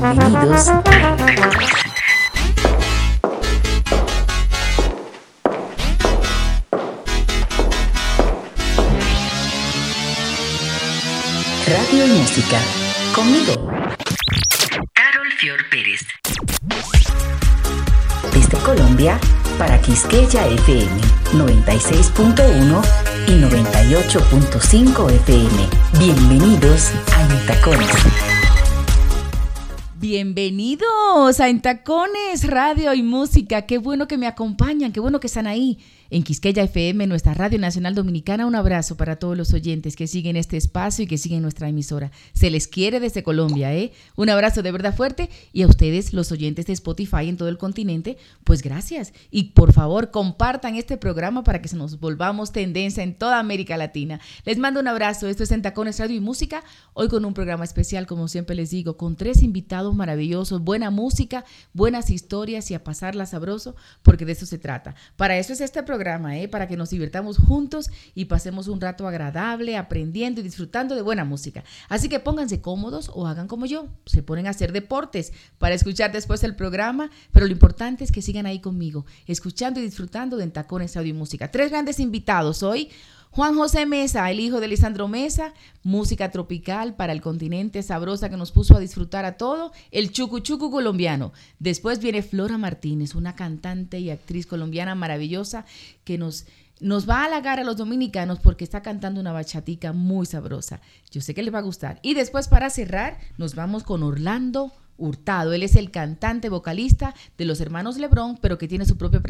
Bienvenidos Radio y Música. Conmigo. Carol Fior Pérez. Desde Colombia para Quisqueya FM 96.1 y 98.5 FM. Bienvenidos a Intacones. Bienvenidos a Intacones Radio y Música. Qué bueno que me acompañan, qué bueno que están ahí en Quisqueya FM, nuestra Radio Nacional Dominicana. Un abrazo para todos los oyentes que siguen este espacio y que siguen nuestra emisora. Se les quiere desde Colombia, ¿eh? Un abrazo de verdad fuerte y a ustedes, los oyentes de Spotify en todo el continente, pues gracias. Y por favor, compartan este programa para que se nos volvamos tendencia en toda América Latina. Les mando un abrazo. Esto es En Tacones Radio y Música. Hoy con un programa especial, como siempre les digo, con tres invitados maravillosos, buena música, buenas historias y a pasarla sabroso, porque de eso se trata. Para eso es este programa ¿eh? para que nos divirtamos juntos y pasemos un rato agradable, aprendiendo y disfrutando de buena música. Así que pónganse cómodos o hagan como yo, se ponen a hacer deportes para escuchar después el programa, pero lo importante es que sigan ahí conmigo, escuchando y disfrutando de Tacones Audio y Música. Tres grandes invitados hoy. Juan José Mesa, el hijo de Lisandro Mesa, música tropical para el continente sabrosa que nos puso a disfrutar a todo, el chucu chucu colombiano. Después viene Flora Martínez, una cantante y actriz colombiana maravillosa que nos nos va a halagar a los dominicanos porque está cantando una bachatica muy sabrosa. Yo sé que les va a gustar. Y después para cerrar, nos vamos con Orlando Hurtado. Él es el cantante vocalista de los hermanos Lebrón, pero que tiene su propia,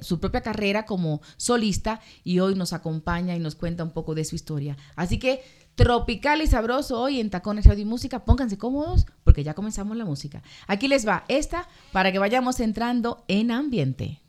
su propia carrera como solista y hoy nos acompaña y nos cuenta un poco de su historia. Así que tropical y sabroso hoy en Tacones Radio y Música. Pónganse cómodos porque ya comenzamos la música. Aquí les va esta para que vayamos entrando en ambiente.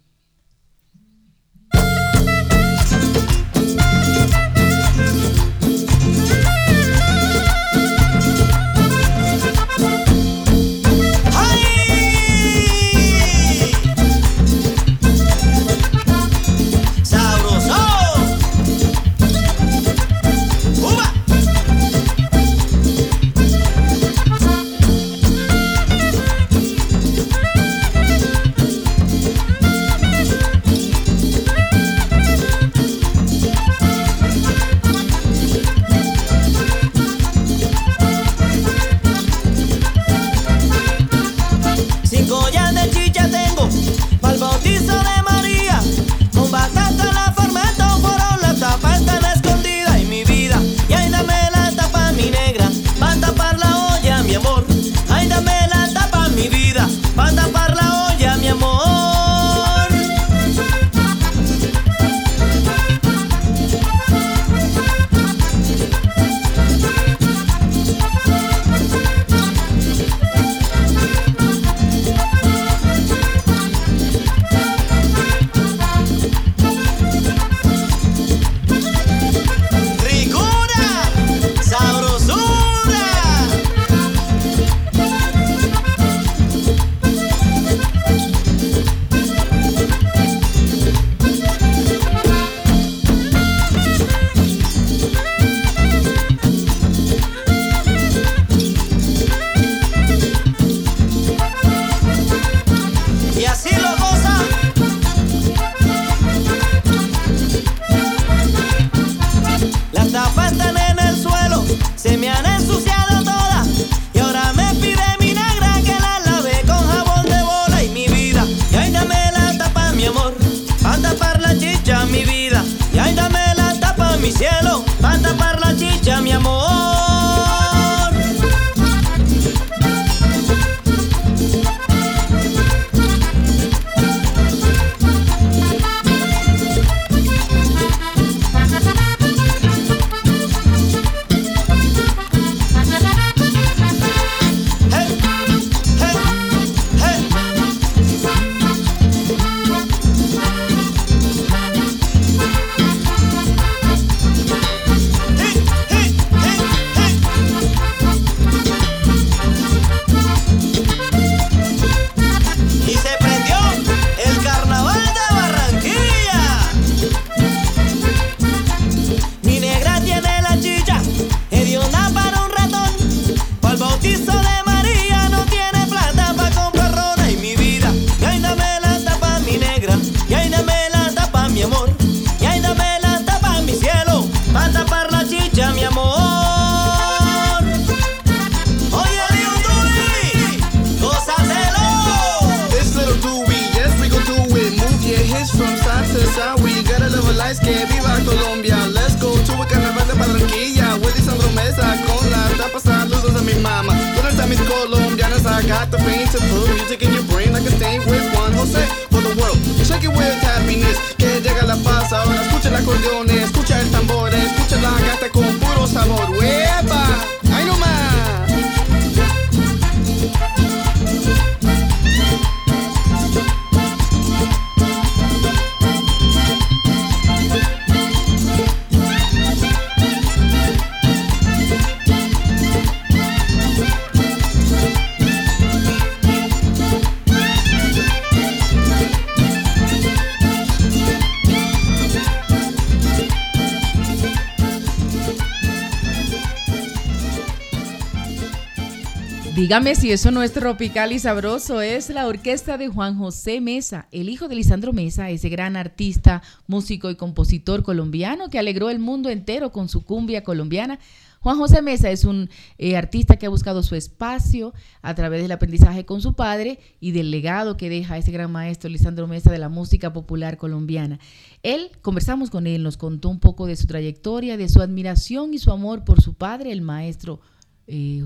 Dígame si eso no es tropical y sabroso. Es la orquesta de Juan José Mesa, el hijo de Lisandro Mesa, ese gran artista, músico y compositor colombiano que alegró el mundo entero con su cumbia colombiana. Juan José Mesa es un eh, artista que ha buscado su espacio a través del aprendizaje con su padre y del legado que deja ese gran maestro Lisandro Mesa de la música popular colombiana. Él, conversamos con él, nos contó un poco de su trayectoria, de su admiración y su amor por su padre, el maestro eh,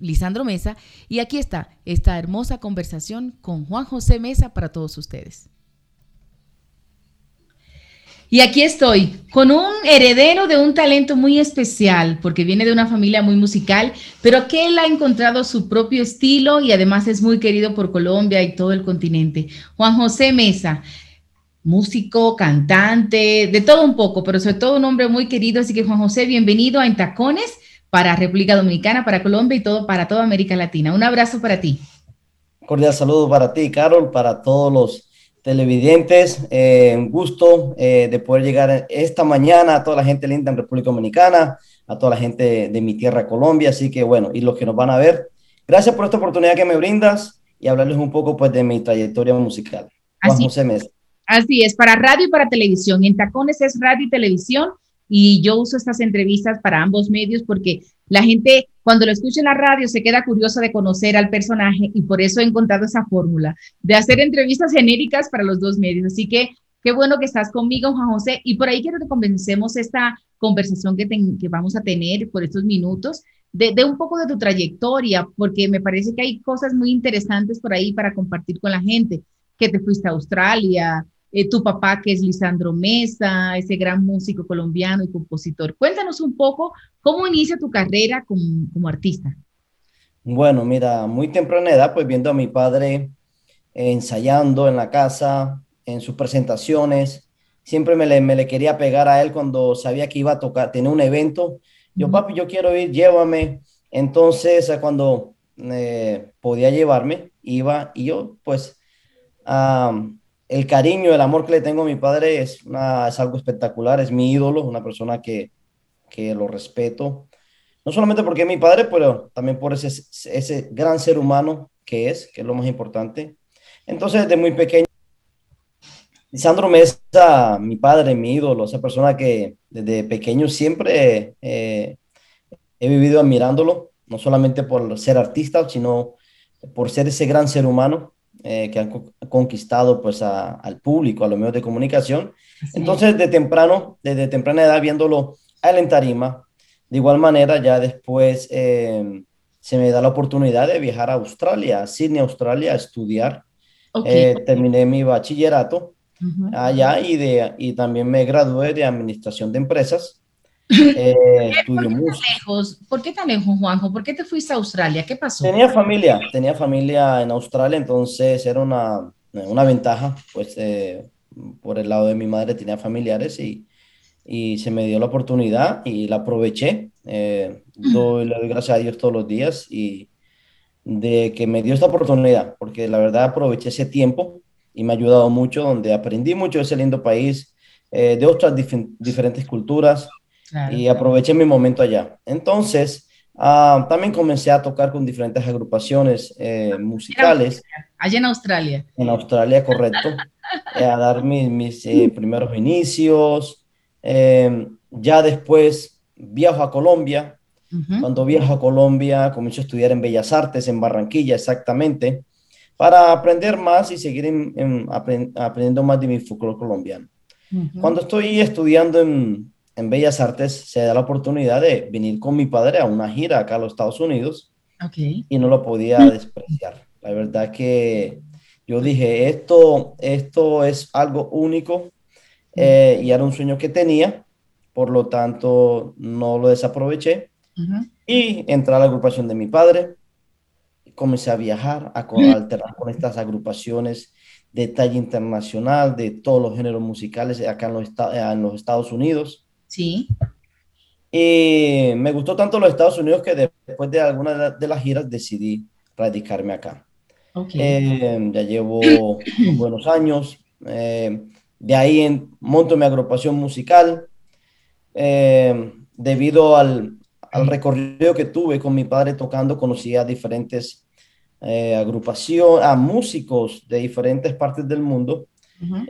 Lisandro Mesa. Y aquí está esta hermosa conversación con Juan José Mesa para todos ustedes. Y aquí estoy con un heredero de un talento muy especial, porque viene de una familia muy musical, pero que él ha encontrado su propio estilo y además es muy querido por Colombia y todo el continente. Juan José Mesa, músico, cantante, de todo un poco, pero sobre todo un hombre muy querido. Así que Juan José, bienvenido a Entacones para República Dominicana, para Colombia y todo para toda América Latina. Un abrazo para ti. Cordial saludo para ti, Carol, para todos los televidentes. Eh, un gusto eh, de poder llegar esta mañana a toda la gente linda en República Dominicana, a toda la gente de mi tierra, Colombia. Así que bueno, y los que nos van a ver, gracias por esta oportunidad que me brindas y hablarles un poco pues de mi trayectoria musical. Así, así es, para radio y para televisión. En Tacones es radio y televisión y yo uso estas entrevistas para ambos medios porque la gente cuando lo escucha en la radio se queda curiosa de conocer al personaje y por eso he encontrado esa fórmula de hacer entrevistas genéricas para los dos medios. Así que qué bueno que estás conmigo, Juan José. Y por ahí quiero que comencemos esta conversación que, que vamos a tener por estos minutos de, de, un poco de tu trayectoria, porque me parece que hay cosas muy interesantes por ahí para compartir con la gente, que te fuiste a Australia, eh, tu papá que es Lisandro Mesa, ese gran músico colombiano y compositor. Cuéntanos un poco cómo inicia tu carrera como, como artista. Bueno, mira, muy temprana edad, pues viendo a mi padre ensayando en la casa, en sus presentaciones, siempre me le, me le, quería pegar a él cuando sabía que iba a tocar, tenía un evento. Yo, papi, yo quiero ir, llévame. Entonces, cuando eh, podía llevarme, iba y yo, pues, el cariño, el amor que le tengo a mi padre es, es algo espectacular, es mi ídolo, una persona que, que lo respeto, no solamente porque es mi padre, pero también por ese, ese gran ser humano que es, que es lo más importante. Entonces, desde muy pequeño, Lisandro Mesa, mi padre, mi ídolo, esa persona que desde pequeño siempre eh, he vivido admirándolo, no solamente por ser artista, sino por ser ese gran ser humano eh, que han conquistado pues al público, a los medios de comunicación. Entonces, de temprano, desde temprana edad, viéndolo a él en tarima, de igual manera, ya después em, se me da la oportunidad de viajar a Australia, a Sydney, Australia, a estudiar. Eh, terminé mi bachillerato allá y, de, y también me gradué de administración de empresas. Eh, ¿Por, qué lejos? ¿Por qué tan lejos, Juanjo? ¿Por qué te fuiste a Australia? ¿Qué pasó? Tenía familia, tenía familia en Australia, entonces era una, una ventaja, pues eh, por el lado de mi madre tenía familiares y, y se me dio la oportunidad y la aproveché. Eh, doy, le doy gracias a Dios todos los días y de que me dio esta oportunidad, porque la verdad aproveché ese tiempo y me ha ayudado mucho, donde aprendí mucho de ese lindo país, eh, de otras diferentes culturas, y aproveché mi momento allá. Entonces, ah, también comencé a tocar con diferentes agrupaciones eh, musicales. Allá en Australia. En Australia, correcto. Eh, a dar mis, mis eh, primeros inicios. ya después viajo a Colombia. Cuando viajo a Colombia, comienzo a estudiar en Bellas Artes, en Barranquilla exactamente, para aprender más y seguir aprendiendo más de mi folclore colombiano. Cuando estoy estudiando en, en Bellas Artes se da la oportunidad de venir con mi padre a una gira acá a los Estados Unidos y no lo podía despreciar. La verdad que yo dije, esto, esto es algo único eh, y era un sueño que tenía, por lo tanto no lo desaproveché. Y entré a la agrupación de mi padre, comencé a viajar, a, alternar con estas agrupaciones de talla internacional, de todos los géneros musicales acá en los, en los Estados Unidos. Sí. Y me gustó tanto los Estados Unidos que después de algunas de las giras decidí radicarme acá. Okay. Eh, ya llevo buenos años. Eh, de ahí en, monto mi agrupación musical. Eh, debido al, al, recorrido que tuve con mi padre tocando, conocí a diferentes agrupaciones, a músicos de diferentes partes del mundo.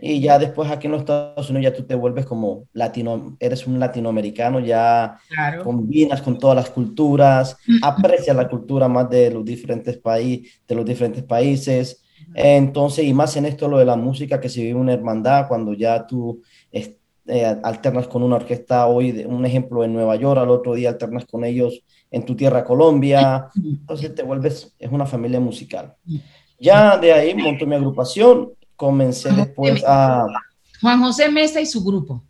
Y ya después aquí en los Estados Unidos ya tú te vuelves como latino, eres un latinoamericano, ya combinas con todas las culturas, aprecias la cultura más de los diferentes, países de los diferentes países. Entonces, y más en esto lo de la música, que se vive una hermandad, cuando ya tú eh, alternas con una orquesta hoy, un ejemplo en Nueva York, al otro día alternas con ellos en tu tierra Colombia, entonces te vuelves, es una familia musical. Ya de ahí monto mi agrupación comencé después a... Juan José Mesa y su grupo.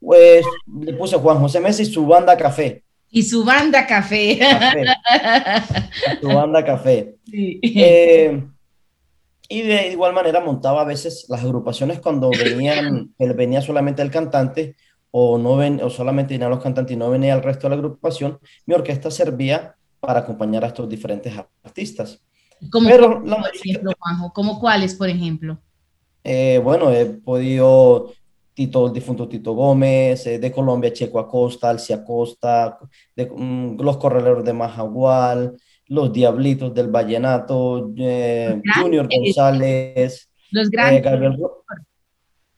Pues le puse Juan José Mesa y su banda Café. Y su banda Café. Su banda Café. Eh, y de igual manera montaba a veces las agrupaciones cuando venían, venía solamente el cantante o, no ven, o solamente venían los cantantes y no venía el resto de la agrupación, mi orquesta servía para acompañar a estos diferentes artistas. ¿Cómo, Pero por ejemplo, Juanjo? ¿Cómo cuáles, por ejemplo? Eh, bueno, he podido Tito, el difunto Tito Gómez, eh, de Colombia, Checo Acosta, Alcia Acosta, de, mm, los Corraleros de Majagual, los Diablitos del Vallenato, eh, Junior González, los grandes. Gabriel,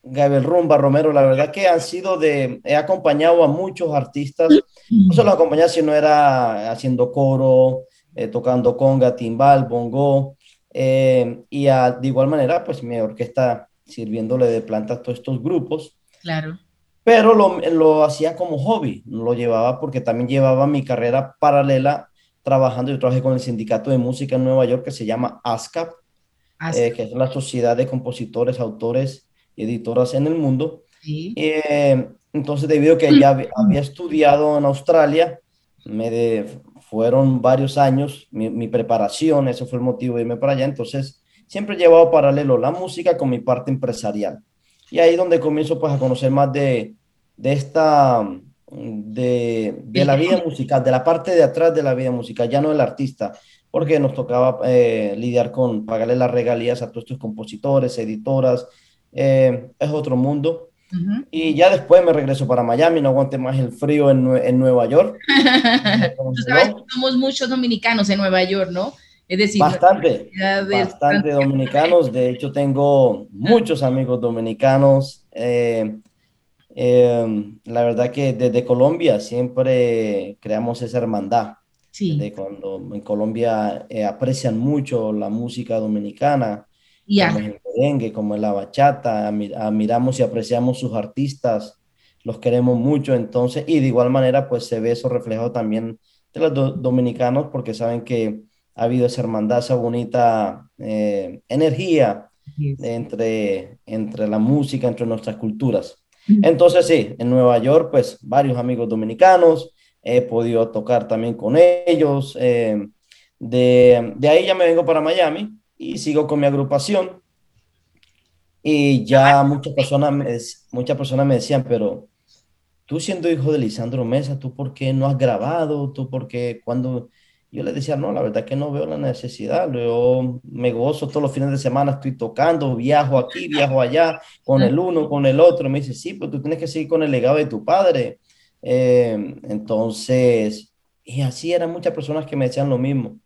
Gabriel, Rumba, Romero, la verdad que han sido de, he acompañado a muchos artistas, no solo acompañar, sino era haciendo coro, eh, tocando conga, timbal, bongo, eh, y de igual manera, pues mi orquesta sirviéndole de planta a todos estos grupos. Claro. Pero lo, lo hacía como hobby, lo llevaba porque también llevaba mi carrera paralela trabajando. Yo trabajé con el sindicato de música en Nueva York que se llama ASCAP, eh, que es la Sociedad de Compositores, Autores y Editoras en el Mundo. Sí. entonces, debido a que ya había estudiado en Australia, me de, fueron varios años mi, preparación, eso fue el motivo de irme para allá, entonces siempre he llevado paralelo la música con mi parte empresarial. Y ahí donde comienzo pues a conocer más de, de esta, de, de, la vida musical, de la parte de atrás de la vida musical, ya no el artista, porque nos tocaba eh, lidiar con pagarle las regalías a todos estos compositores, editoras, eh, es otro mundo. Y ya después me regreso para Miami, no aguante más el frío en, en Nueva York. Tú sabes que somos muchos dominicanos en Nueva York, ¿no? Es decir, bastante, bastante dominicanos. De hecho, tengo muchos amigos dominicanos. Eh, eh, la verdad que desde Colombia siempre creamos esa hermandad. Sí. De cuando en Colombia eh, aprecian mucho la música dominicana como el merengue, como la bachata, admiramos y apreciamos sus artistas, los queremos mucho, entonces, y de igual manera, pues se ve eso reflejado también de los dominicanos, porque saben que ha habido esa hermandad, esa bonita eh, energía entre, entre la música, entre nuestras culturas. Entonces, sí, en Nueva York, pues varios amigos dominicanos, he podido tocar también con ellos. Eh, de, de ahí ya me vengo para Miami, y sigo con mi agrupación. Y ya muchas personas, me, muchas personas me decían, pero tú siendo hijo de Lisandro Mesa, ¿tú por qué no has grabado? ¿Tú por qué cuando... Yo le decía, no, la verdad que no veo la necesidad. Yo me gozo todos los fines de semana, estoy tocando, viajo aquí, viajo allá, con el uno, con el otro. Me dice, sí, pues tú tienes que seguir con el legado de tu padre. Eh, entonces, y así eran muchas personas que me decían lo mismo.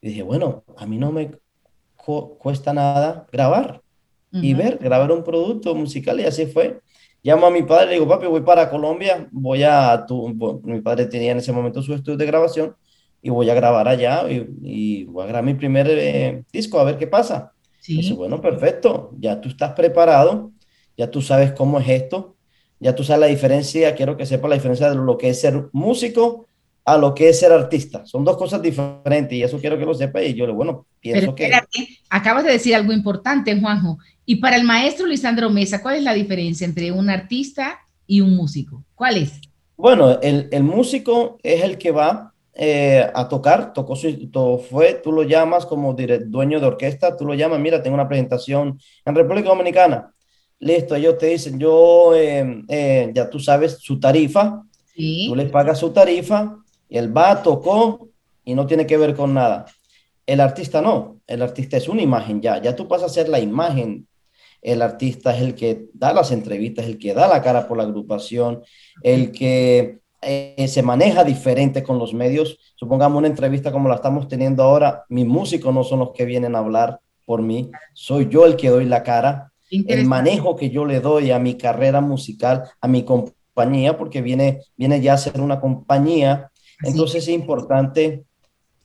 Y dije, bueno, a mí no me, cuesta nada grabar y ver, grabar un producto musical y así fue. Llamo a mi padre, le digo, papi, voy para Colombia, voy a, tu, mi padre tenía en ese momento su estudio de grabación y voy a grabar allá y, voy a grabar mi primer eh, disco a ver qué pasa. Sí. Dice, bueno, perfecto, ya tú estás preparado, ya tú sabes cómo es esto, ya tú sabes la diferencia, quiero que sepa la diferencia de lo que es ser músico a lo que es ser artista. Son dos cosas diferentes y eso quiero que lo sepa y yo, bueno, pienso Pero espérate, acabas de decir algo importante, Juanjo. Y para el maestro Lisandro Mesa, ¿cuál es la diferencia entre un artista y un músico? ¿Cuál es? Bueno, el, el músico es el que va eh, a tocar, tocó su, to, fue, tú lo llamas como dueño de orquesta, tú lo llamas, mira, tengo una presentación en República Dominicana. Listo, ellos te dicen, yo, eh, eh, ya tú sabes su tarifa, ¿Sí? tú les pagas su tarifa, y él va, tocó y no tiene que ver con nada. El artista no, el artista es una imagen ya, ya tú pasas a ser la imagen el artista es el que da las entrevistas, el que da la cara por la agrupación, el que eh, se maneja diferente con los medios. Supongamos una entrevista como la estamos teniendo ahora, mis músicos no son los que vienen a hablar por mí, soy yo el que doy la cara. El manejo que yo le doy a mi carrera musical, a mi compañía, porque viene, viene ya a ser una compañía, entonces es importante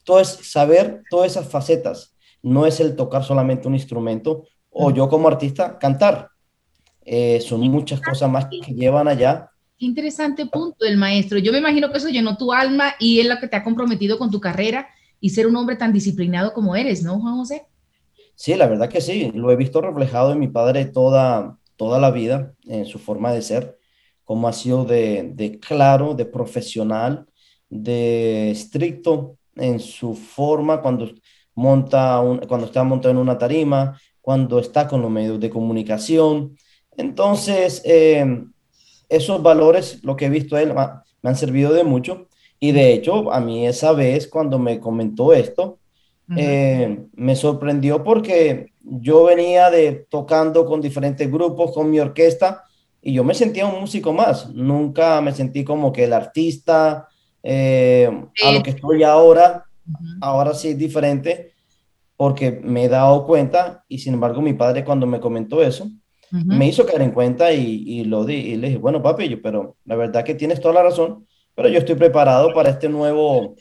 todo es saber todas esas facetas. No es el tocar solamente un instrumento, o yo como artista cantar. Eh, son muchas cosas más que llevan allá. Interesante punto del maestro. Yo me imagino que eso llenó tu alma y es lo que te ha comprometido con tu carrera y ser un hombre tan disciplinado como eres, ¿no, Juan José? Sí, la verdad que sí. Lo he visto reflejado en mi padre toda, toda la vida, en su forma de ser, como ha sido de, de claro, de profesional, de estricto en su forma cuando monta un, cuando está montado en una tarima, cuando está con los medios de comunicación. Entonces, eh, esos valores, lo que he visto él, me han servido de mucho. Y de hecho, a mí esa vez, cuando me comentó esto, eh, me sorprendió porque yo venía de tocando con diferentes grupos, con mi orquesta, y yo me sentía un músico más. Nunca me sentí como que el artista, eh, a lo que estoy ahora, ahora sí es diferente porque me he dado cuenta y sin embargo mi padre cuando me comentó eso, me hizo caer en cuenta y, lo di y le dije, bueno papi, yo, pero la verdad que tienes toda la razón, pero yo estoy preparado para este nuevo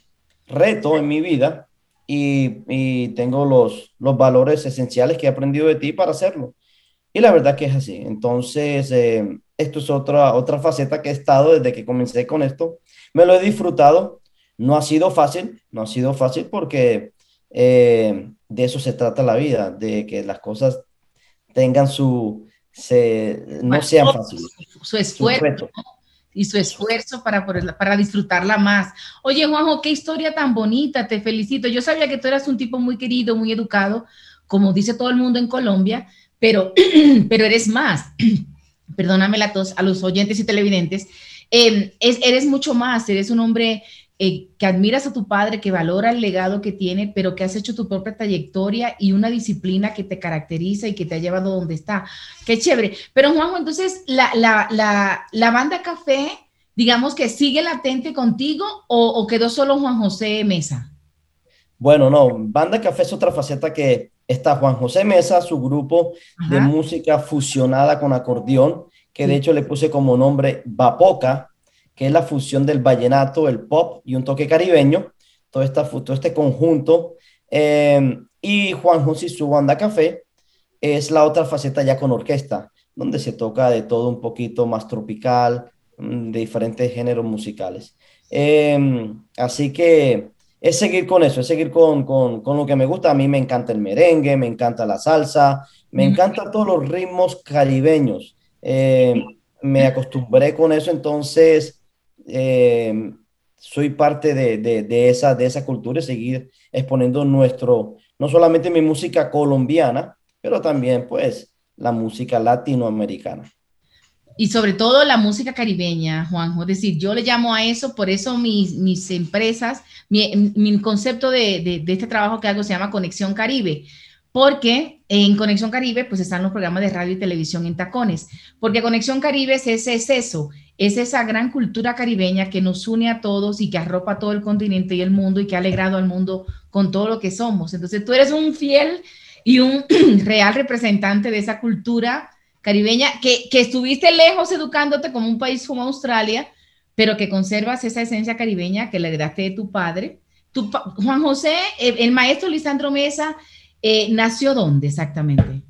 reto en mi vida y, y tengo los, los valores esenciales que he aprendido de ti para hacerlo. Y la verdad que es así. Entonces, eh, esto es otra, otra faceta que he estado desde que comencé con esto. Me lo he disfrutado. No ha sido fácil, no ha sido fácil porque eh, de eso se trata la vida, de que las cosas tengan su, se, no sean fáciles. Su, esfuerzo. y su esfuerzo para, para disfrutarla más. Oye, Juanjo, qué historia tan bonita, te felicito. Yo sabía que tú eras un tipo muy querido, muy educado, como dice todo el mundo en Colombia, pero, pero eres más. Perdóname la tos a los oyentes y televidentes. Eh, es, eres mucho más, eres un hombre eh, que admiras a tu padre, que valora el legado que tiene, pero que has hecho tu propia trayectoria y una disciplina que te caracteriza y que te ha llevado donde está. Qué chévere. Pero Juanjo, entonces, la, la, la, la banda Café, digamos que sigue latente contigo o, o, quedó solo Juan José Mesa? Bueno, no, Banda Café es otra faceta que está Juan José Mesa, su grupo Ajá. de música fusionada con acordeón, que de hecho le puse como nombre Bapoca, que es la fusión del vallenato, el pop y un toque caribeño, todo, esta, todo este conjunto. Eh, y Juan José y su banda Café es la otra faceta ya con orquesta, donde se toca de todo un poquito más tropical, mm, de diferentes géneros musicales. Eh, así que es seguir con eso, es seguir con, con, con, lo que me gusta. A mí me encanta el merengue, me encanta la salsa, me encantan todos los ritmos caribeños. Eh, me acostumbré con eso, entonces eh, soy parte de, de, de, esa, de esa cultura y seguir exponiendo nuestro, no solamente mi música colombiana, pero también pues la música latinoamericana. Y sobre todo la música caribeña, Juanjo. Es decir, yo le llamo a eso, por eso mis, mis empresas, mi, mi concepto de, de, de, este trabajo que hago se llama Conexión Caribe, porque en Conexión Caribe pues están los programas de radio y televisión en tacones, porque Conexión Caribe es, ese, es eso, es esa gran cultura caribeña que nos une a todos y que arropa todo el continente y el mundo y que ha alegrado al mundo con todo lo que somos. Entonces tú eres un fiel y un real representante de esa cultura caribeña que, que estuviste lejos educándote como un país como Australia, pero que conservas esa esencia caribeña que le heredaste de tu padre. Tu, Juan José, el, el maestro Lisandro Mesa, eh, ¿nació dónde exactamente?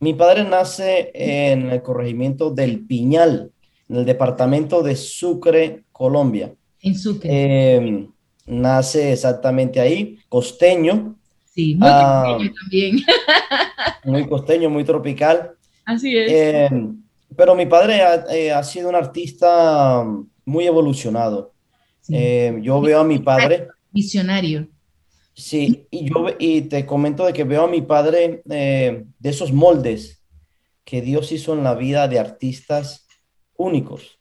Mi padre nace en el corregimiento del Piñal, en el departamento de Sucre, Colombia. En Sucre. Eh, nace exactamente ahí, costeño. Sí, muy ah, costeño también. muy costeño, muy tropical. Así es. Eh, pero mi padre ha, eh, ha, sido un artista muy evolucionado. Sí. Eh, yo veo a mi padre. Visionario. Sí, y yo y te comento de que veo a mi padre eh, de esos moldes que Dios hizo en la vida de artistas únicos,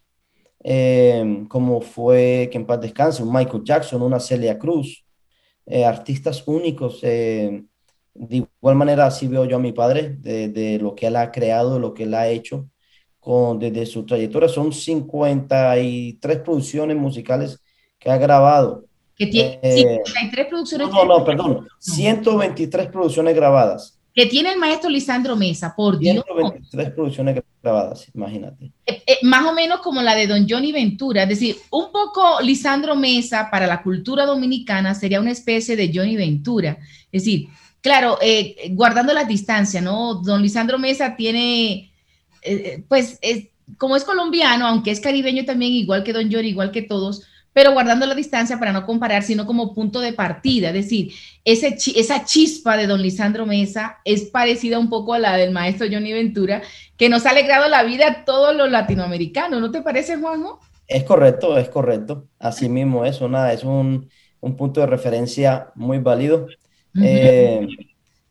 eh, como fue, que en paz descanse, un Michael Jackson, una Celia Cruz, eh, artistas únicos. De igual manera, así veo yo a mi padre, de, de, lo que él ha creado, lo que él ha hecho, con, desde su trayectoria. Son 53 producciones musicales que ha grabado. Que tiene eh, 53 producciones. No, no, perdón. 123 producciones grabadas. Que tiene el maestro Lisandro Mesa, por 123 Dios. producciones grabadas, imagínate. Eh, eh, más o menos como la de Don Johnny Ventura, es decir, un poco Lisandro Mesa para la cultura dominicana sería una especie de Johnny Ventura. Es decir, claro, eh, guardando las distancias, ¿no? Don Lisandro Mesa tiene, pues, es, como es colombiano, aunque es caribeño también, igual que Don Johnny, igual que todos, pero guardando la distancia para no comparar, sino como punto de partida. Es decir, ese, esa chispa de don Lisandro Mesa es parecida un poco a la del maestro Johnny Ventura, que nos ha alegrado la vida a todos los latinoamericanos. ¿No te parece, Juanjo? Es correcto, es correcto. Así mismo es, una, es un, un punto de referencia muy válido. Uh -huh. eh,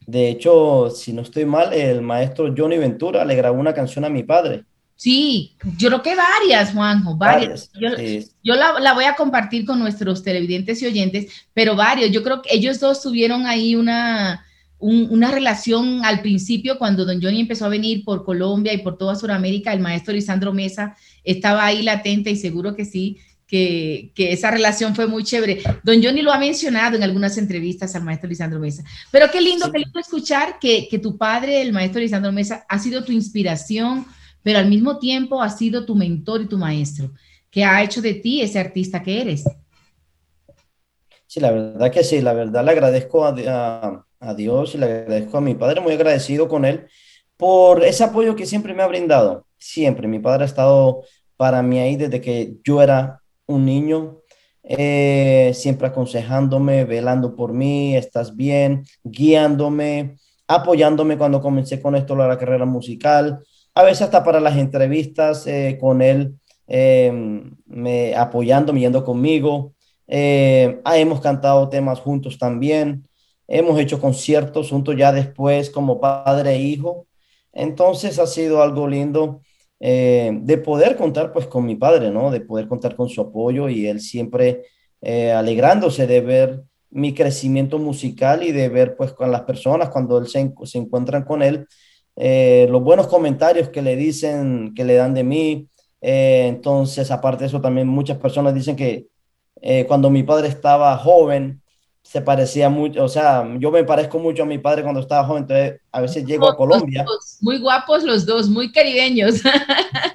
de hecho, si no estoy mal, el maestro Johnny Ventura le grabó una canción a mi padre. Sí, yo creo que varias, Juanjo, varias. varias yo, sí. yo la, la, voy a compartir con nuestros televidentes y oyentes, pero varios. Yo creo que ellos dos tuvieron ahí una, un, una relación al principio cuando don Johnny empezó a venir por Colombia y por toda Sudamérica. El maestro Lisandro Mesa estaba ahí latente y seguro que sí, que, que, esa relación fue muy chévere. Don Johnny lo ha mencionado en algunas entrevistas al maestro Lisandro Mesa. Pero qué lindo, sí. qué lindo escuchar que, que tu padre, el maestro Lisandro Mesa, ha sido tu inspiración pero al mismo tiempo ha sido tu mentor y tu maestro, que ha hecho de ti ese artista que eres. Sí, la verdad que sí, la verdad le agradezco a, Dios y le agradezco a mi padre, muy agradecido con él por ese apoyo que siempre me ha brindado, siempre. Mi padre ha estado para mí ahí desde que yo era un niño, eh, siempre aconsejándome, velando por mí, estás bien, guiándome, apoyándome cuando comencé con esto, la carrera musical a veces hasta para las entrevistas eh, con él, eh, me, apoyándome, yendo conmigo. Eh, ah, hemos cantado temas juntos también, hemos hecho conciertos juntos ya después como padre e hijo. Entonces ha sido algo lindo eh, de poder contar pues con mi padre, ¿no? De poder contar con su apoyo y él siempre alegrándose de ver mi crecimiento musical y de ver pues con las personas cuando él se, se encuentran con él, eh, los buenos comentarios que le dicen, que le dan de mí. Eh, entonces, aparte de eso, también muchas personas dicen que eh, cuando mi padre estaba joven, se parecía mucho, o sea, yo me parezco mucho a mi padre cuando estaba joven, entonces a veces llego a Colombia. Muy guapos los dos, muy caribeños.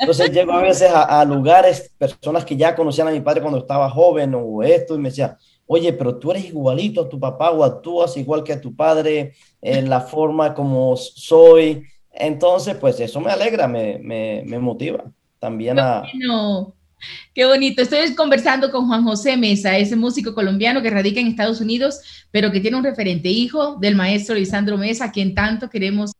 entonces llego a veces a, a, lugares, personas que ya conocían a mi padre cuando estaba joven o esto, y me decía, oye, pero tú eres igualito a tu papá o actúas igual que a tu padre, en la forma como soy. Entonces, pues eso me alegra, me, me, me motiva también a... Bueno. Qué bonito. Estoy conversando con Juan José Mesa, ese músico colombiano que radica en Estados Unidos, pero que tiene un referente, hijo del maestro Lisandro Mesa, a quien tanto queremos.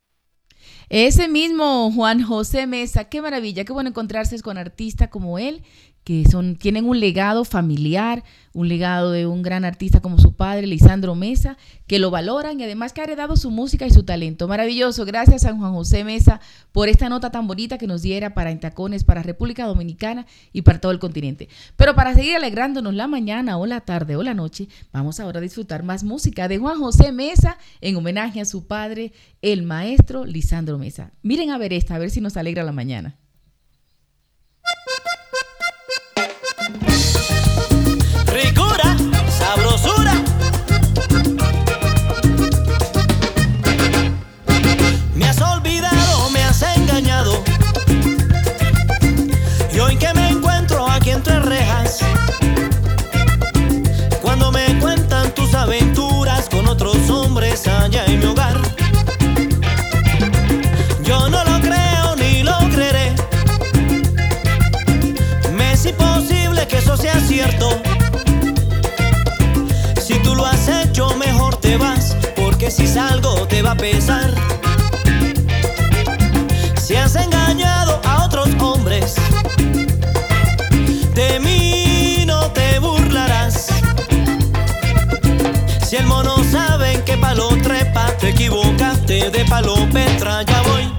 Ese mismo Juan José Mesa, qué maravilla, qué bueno encontrarse con artistas como él, que son, tienen un legado familiar, un legado de un gran artista como su padre, Lisandro Mesa, que lo valoran y además que ha heredado su música y su talento. Maravilloso. Gracias a Juan José Mesa por esta nota tan bonita que nos diera para Intacones, para República Dominicana y para todo el continente. Pero para seguir alegrándonos la mañana o la tarde o la noche, vamos ahora a disfrutar más música de Juan José Mesa en homenaje a su padre, el maestro Lisandro Mesa. Miren a ver esta, a ver si nos alegra la mañana. figura. Porque si salgo te va a pesar. Si has engañado a otros hombres, de mí no te burlarás. Si el mono sabe qué palo trepa, te equivocaste de palo Petra, ya voy.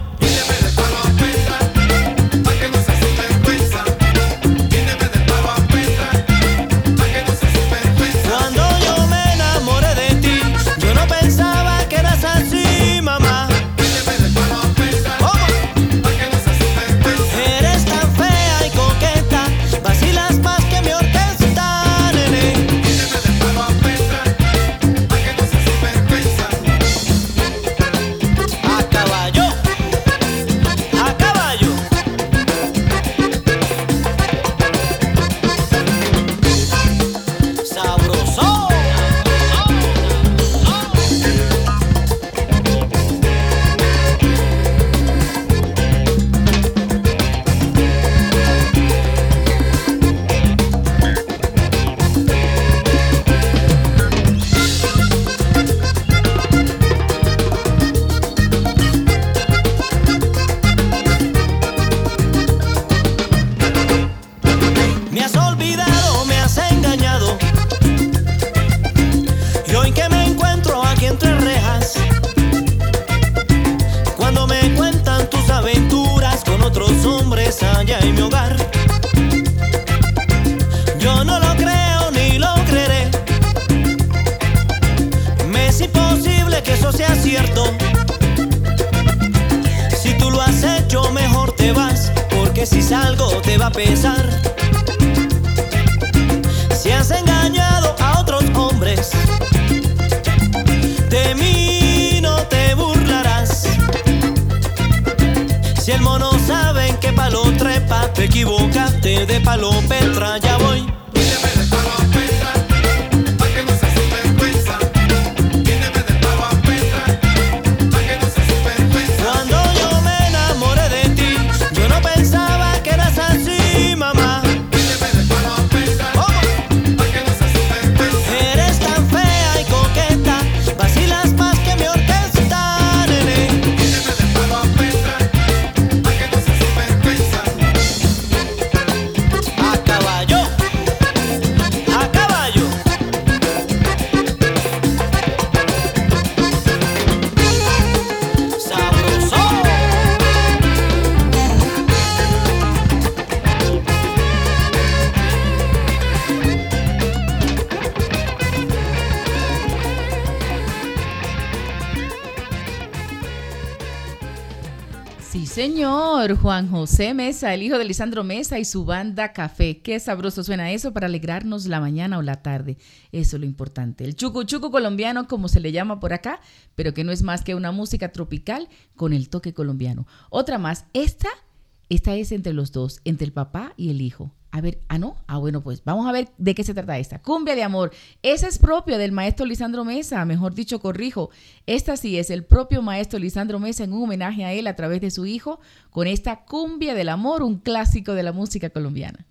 Salgo te va a pesar. Si has engañado a otros hombres, de mí no te burlarás. Si el mono sabe en qué palo trepa, te equivocaste de palo Petra, ya voy. Juan José Mesa, el hijo de Lisandro Mesa y su banda Café. Qué sabroso suena eso para alegrarnos la mañana o la tarde. Eso es lo importante. El chucu chucu colombiano, como se le llama por acá, pero que no es más que una música tropical con el toque colombiano. Otra más, esta, esta es entre los dos, entre el papá y el hijo. A ver, ah, no, ah, bueno, pues vamos a ver de qué se trata esta. Cumbia de amor. Esa es propia del maestro Lisandro Mesa, mejor dicho, corrijo. Esta sí es el propio maestro Lisandro Mesa en un homenaje a él a través de su hijo con esta Cumbia del amor, un clásico de la música colombiana.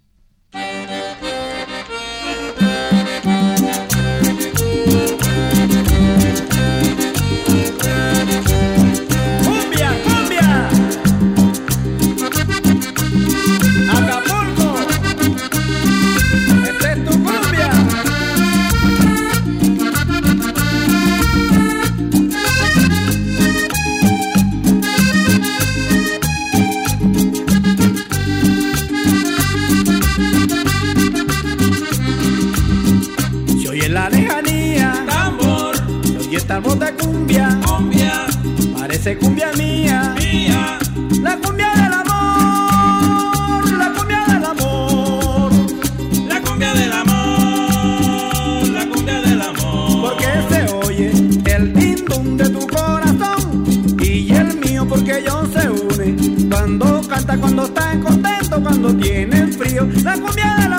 Esta de cumbia. Cumbia, Parece cumbia mía, mía, la cumbia del amor, la cumbia del amor, la cumbia del amor, la cumbia del amor. porque se oye el dindum de tu corazón y el mío porque ellos se unen cuando canta, cuando están contentos, cuando tienen frío, la cumbia del amor,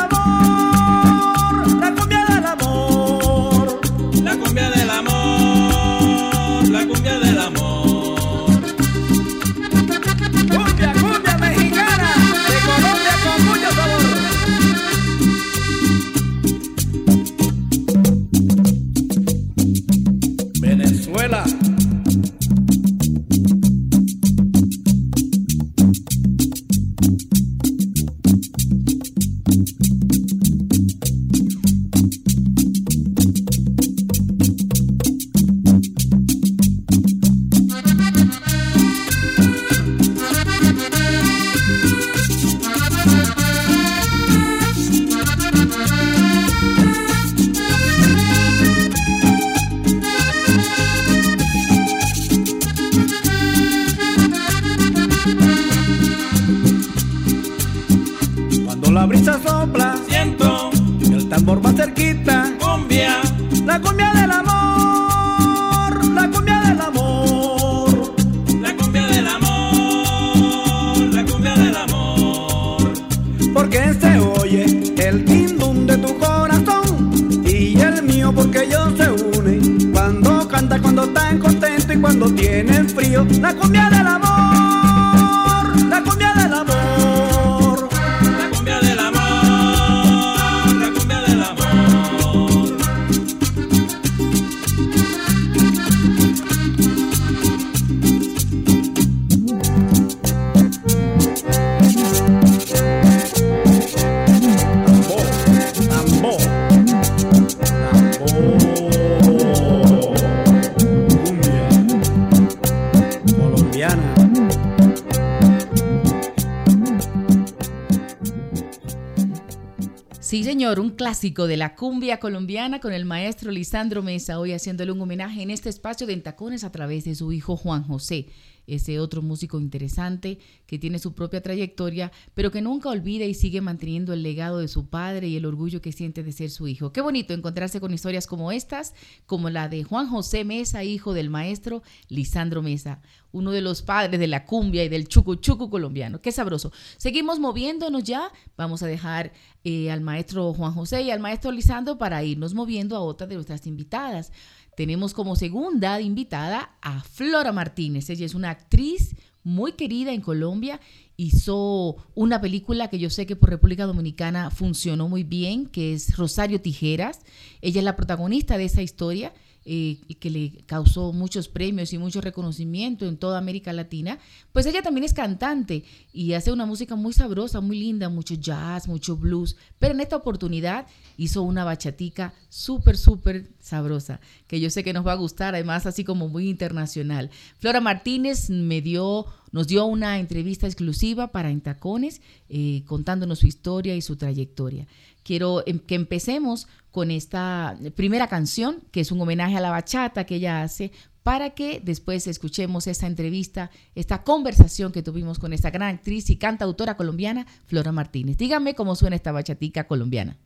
Un clásico de la cumbia colombiana con el maestro Lisandro Mesa, hoy haciéndole un homenaje en este espacio de Entacones a través de su hijo Juan José, ese otro músico interesante que tiene su propia trayectoria, pero que nunca olvida y sigue manteniendo el legado de su padre y el orgullo que siente de ser su hijo. Qué bonito encontrarse con historias como estas, como la de Juan José Mesa, hijo del maestro Lisandro Mesa, uno de los padres de la cumbia y del chucu colombiano. Qué sabroso. Seguimos moviéndonos ya. Vamos a dejar eh, al maestro Juan José y al maestro Lisandro para irnos moviendo a otra de nuestras invitadas. Tenemos como segunda invitada a Flora Martínez. Ella es una actriz muy querida en Colombia. Hizo una película que yo sé que por República Dominicana funcionó muy bien, que es Rosario Tijeras. Ella es la protagonista de esa historia eh, que le causó muchos premios y mucho reconocimiento en toda América Latina, pues ella también es cantante y hace una música muy sabrosa, muy linda, mucho jazz, mucho blues, pero en esta oportunidad hizo una bachatica súper, súper sabrosa, que yo sé que nos va a gustar, además así como muy internacional. Flora Martínez me dio, nos dio una entrevista exclusiva para Entacones, eh, contándonos su historia y su trayectoria. Quiero em- que empecemos con esta primera canción, que es un homenaje a la bachata que ella hace, para que después escuchemos esta entrevista, esta conversación que tuvimos con esta gran actriz y cantautora colombiana, Flora Martínez. Díganme cómo suena esta bachatica colombiana.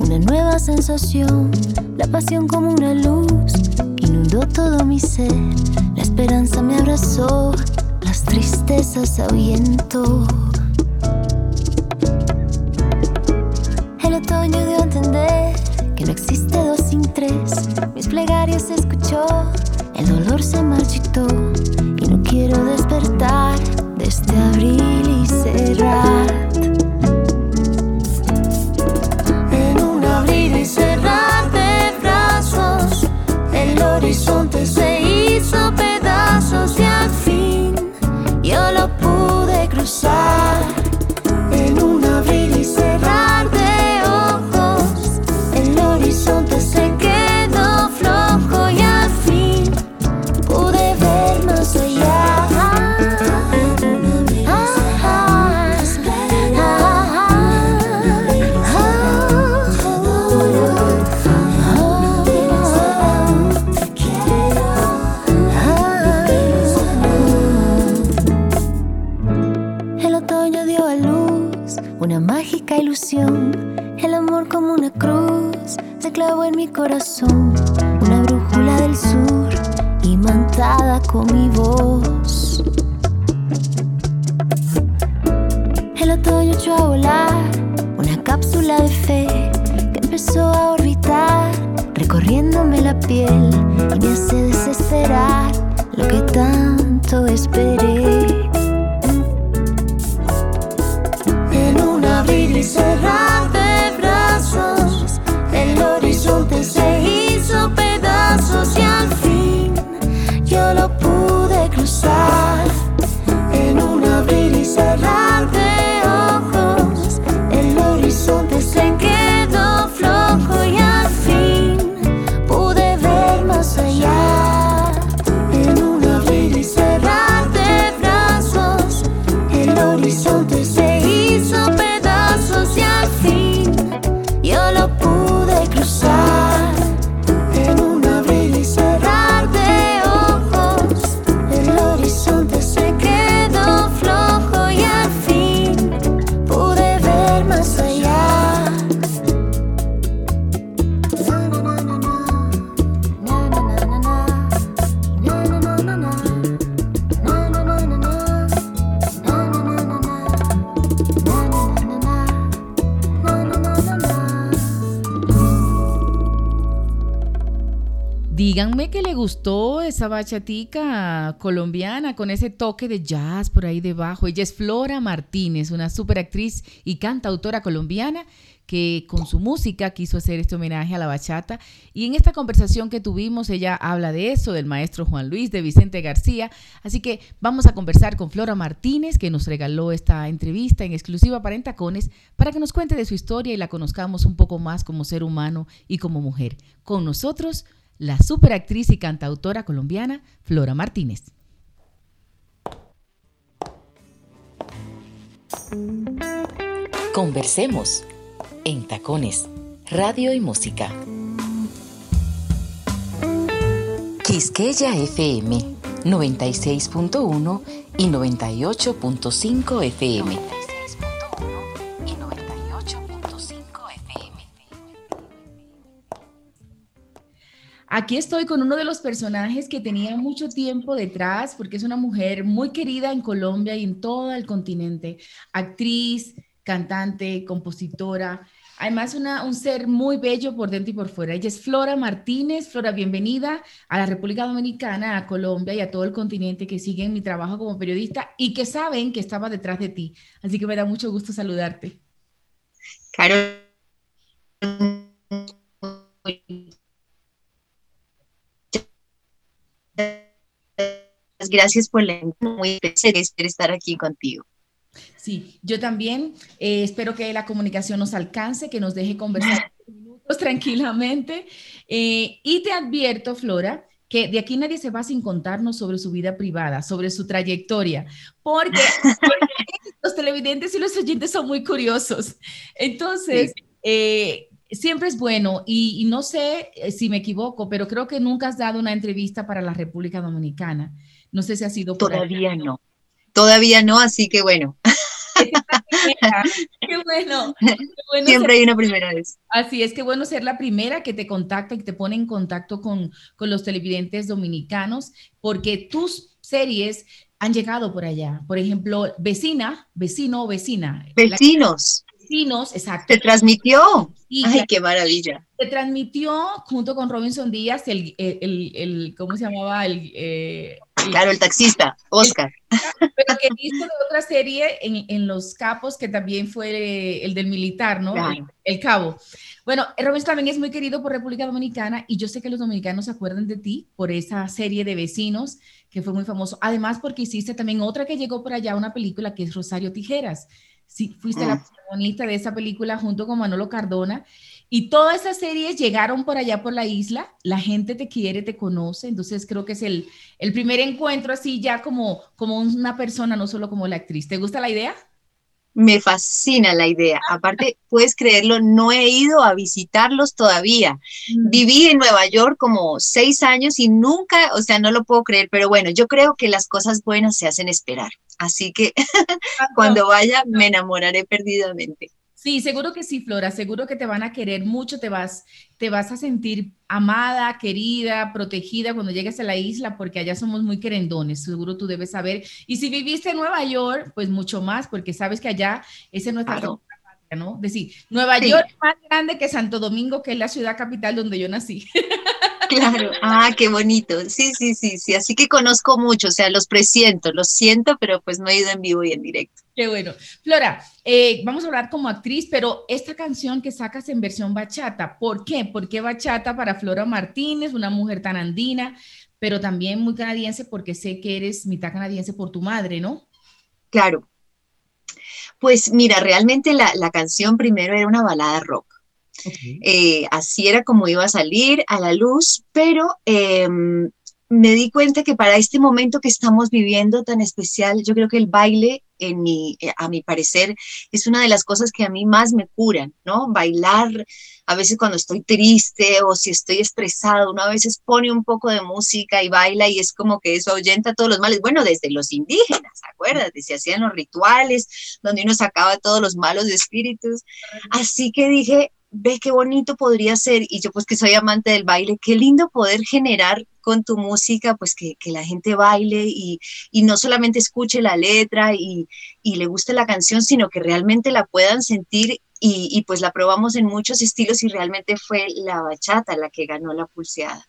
Una nueva sensación. La pasión como una luz inundó todo mi ser. La esperanza me abrazó, las tristezas ahuyentó. Esa bachatica colombiana con ese toque de jazz por ahí debajo. Ella es Flora Martínez, una superactriz y cantautora colombiana que con su música quiso hacer este homenaje a la bachata. Y en esta conversación que tuvimos, ella habla de eso, del maestro Juan Luis, de Vicente García. Así que vamos a conversar con Flora Martínez, que nos regaló esta entrevista en exclusiva para Entacones, para que nos cuente de su historia y la conozcamos un poco más como ser humano y como mujer. Con nosotros, la superactriz y cantautora colombiana, Flora Martínez. Conversemos en Tacones, Radio y Música. Quisqueya FM 96.1 y 98.5 FM. Aquí estoy con uno de los personajes que tenía mucho tiempo detrás, porque es una mujer muy querida en Colombia y en todo el continente. Actriz, cantante, compositora, Además, una, un ser muy bello por dentro y por fuera. Ella es Flora Martínez. Flora, bienvenida a la República Dominicana, a Colombia y a todo el continente que siguen mi trabajo como periodista y que saben que estaba detrás de ti. Así que me da mucho gusto saludarte. Carol. Gracias por la muy estar aquí contigo. Sí, yo también eh, espero que la comunicación nos alcance, que nos deje conversar minutos tranquilamente. Eh, y te advierto, Flora, que de aquí nadie se va sin contarnos sobre su vida privada, sobre su trayectoria, porque, los televidentes y los oyentes son muy curiosos. Entonces, eh, siempre es bueno, y, y, no sé si me equivoco, pero creo que nunca has dado una entrevista para la República Dominicana. No sé si ha sido por Todavía no. Todavía no, así que bueno. qué bueno. Siempre hay una primera vez. Así es, que bueno ser la primera que te contacta y te pone en contacto con, con los televidentes dominicanos, porque tus series han llegado por allá. Por ejemplo, vecina, vecino o vecina. Vecinos. Vecinos, exacto. ¿Te transmitió? Ay, qué maravilla. Se transmitió junto con Robinson Díaz el, el, el, ¿cómo se llamaba? El, eh, claro, el taxista, Oscar. Pero que hizo de otra serie en, en, Los Capos, que también fue el del militar, ¿no? El, Cabo. Bueno, Robinson también es muy querido por República Dominicana y yo sé que los dominicanos se acuerdan de ti por esa serie de vecinos que fue muy famoso. Además, porque hiciste también otra que llegó por allá, una película que es Rosario Tijeras. Sí, fuiste la mm. protagonista de esa película junto con Manolo Cardona. Y todas esas series llegaron por allá por la isla, la gente te quiere, te conoce, entonces creo que es el, el primer encuentro así ya como, como una persona, no solo como la actriz. ¿Te gusta la idea? Me fascina la idea. Aparte, puedes creerlo, no he ido a visitarlos todavía. Mm. Viví en Nueva York como seis años y nunca, o sea, no lo puedo creer, pero bueno, yo creo que las cosas buenas se hacen esperar. Así que cuando vaya me enamoraré perdidamente. Sí, seguro que sí, Flora, seguro que te van a querer mucho, te vas, te vas a sentir amada, querida, protegida cuando llegues a la isla, porque allá somos muy querendones, seguro tú debes saber. Y si viviste en Nueva York, pues mucho más, porque sabes que allá ese es nuestra claro. ¿no? Es decir, Nueva York es más grande que Santo Domingo, que es la ciudad capital donde yo nací. Claro, ah, qué bonito. Sí, sí, sí, sí. Así que conozco mucho, o sea, los presiento, los siento, pero pues no he ido en vivo y en directo. Qué bueno. Flora, eh, vamos a hablar como actriz, pero esta canción que sacas en versión bachata, ¿por qué? ¿Por qué bachata para Flora Martínez, una mujer tan andina, pero también muy canadiense, porque sé que eres mitad canadiense por tu madre, ¿no? Claro. Pues mira, realmente la, la canción primero era una balada rock eh, así era como iba a salir a la luz, pero em, me di cuenta que para este momento que estamos viviendo tan especial, yo creo que el baile, en mi, eh, a mi parecer, es una de las cosas que a mí más me curan, ¿no? Bailar, a veces cuando estoy triste o si estoy estresado, uno a veces pone un poco de música y baila y es como que eso ahuyenta todos los males. Bueno, desde los indígenas, acuérdate, se hacían los rituales donde uno sacaba todos los malos espíritus. Así que dije, ve qué bonito podría ser, y yo pues que soy amante del baile, qué lindo poder generar con tu música, pues que, que la gente baile y, y, no solamente escuche la letra y, y, le guste la canción, sino que realmente la puedan sentir y, y, pues la probamos en muchos estilos y realmente fue la bachata la que ganó la pulseada.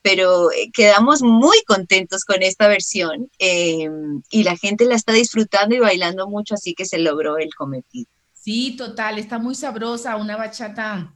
Pero eh, quedamos muy contentos con esta versión eh, y la gente la está disfrutando y bailando mucho, así que se logró el cometido. Sí, total, está muy sabrosa, una bachata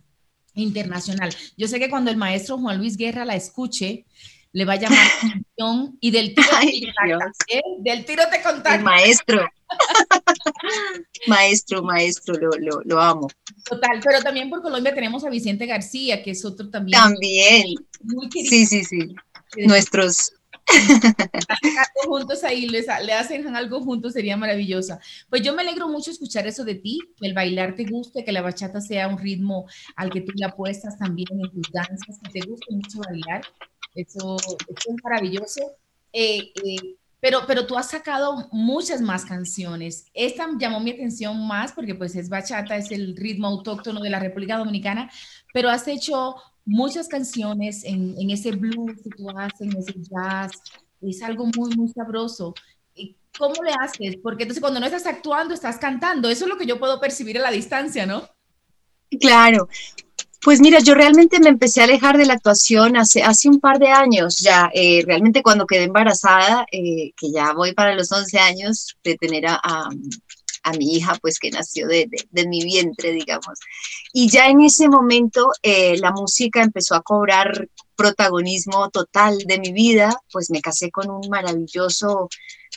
internacional. Yo sé que cuando el maestro Juan Luis Guerra la escuche, le va a llamar la atención y del tiro, Ay, te contactas, ¿eh? del tiro te El maestro. maestro, maestro, lo, lo, lo amo. Total, pero también por Colombia tenemos a Vicente García, que es otro también. También. Muy querido. Sí, sí, sí. Nuestros. Algo juntos ahí, les, le hacen algo juntos, sería maravillosa. Pues yo me alegro mucho escuchar eso de ti, que el bailar te guste, que la bachata sea un ritmo al que tú le apuestas también en tus danzas, que te guste mucho bailar. Eso, eso es maravilloso. Eh, eh, pero, pero tú has sacado muchas más canciones. Esta llamó mi atención más porque pues es bachata, es el ritmo autóctono de la República Dominicana, pero has hecho muchas canciones en, en ese blues que tú haces, en ese jazz. Es algo muy, muy sabroso. ¿Y ¿Cómo le haces? Porque entonces cuando no estás actuando, estás cantando. Eso es lo que yo puedo percibir a la distancia, ¿no? Claro. Pues mira, yo realmente me empecé a alejar de la actuación hace, hace un par de años ya. Eh, realmente cuando quedé embarazada, eh, que ya voy para los 11 años de tener a, a, a mi hija, pues que nació de, de, mi vientre, digamos. Y ya en ese momento eh, la música empezó a cobrar protagonismo total de mi vida, pues me casé con un maravilloso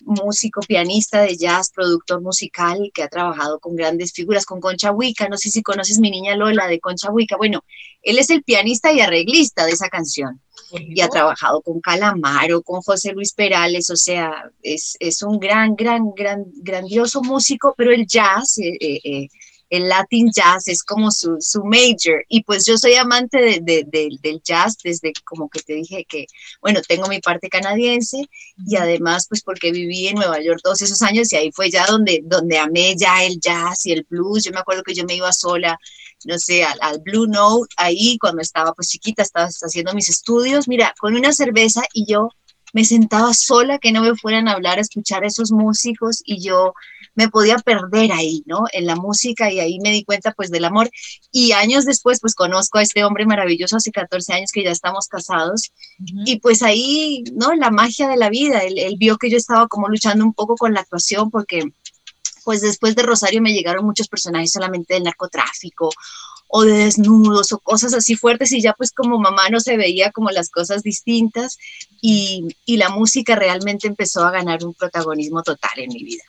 músico, pianista de jazz, productor musical que ha trabajado con grandes figuras, con Concha Huica, no sé si conoces mi niña Lola de Concha Huica, bueno, él es el pianista y arreglista de esa canción y ha trabajado con Calamaro, con José Luis Perales, o sea, es, es un gran, gran, gran, grandioso músico, pero el jazz, eh, eh, el Latin jazz es como su, su, major. Y pues yo soy amante de, de, de, del jazz desde como que te dije que, bueno, tengo mi parte canadiense y además pues porque viví en Nueva York todos esos años y ahí fue ya donde, donde amé ya el jazz y el blues. Yo me acuerdo que yo me iba sola, no sé, al, al Blue Note ahí cuando estaba pues chiquita, estaba haciendo mis estudios, mira, con una cerveza y yo me sentaba sola, que no me fueran a hablar, a escuchar a esos músicos y yo me podía perder ahí, ¿no? En la música y ahí me di cuenta pues del amor. Y años después pues conozco a este hombre maravilloso, hace 14 años que ya estamos casados uh -huh. y pues ahí, ¿no? La magia de la vida, él, él vio que yo estaba como luchando un poco con la actuación porque pues después de Rosario me llegaron muchos personajes solamente del narcotráfico o de desnudos o cosas así fuertes y ya pues como mamá no se veía como las cosas distintas y, y la música realmente empezó a ganar un protagonismo total en mi vida.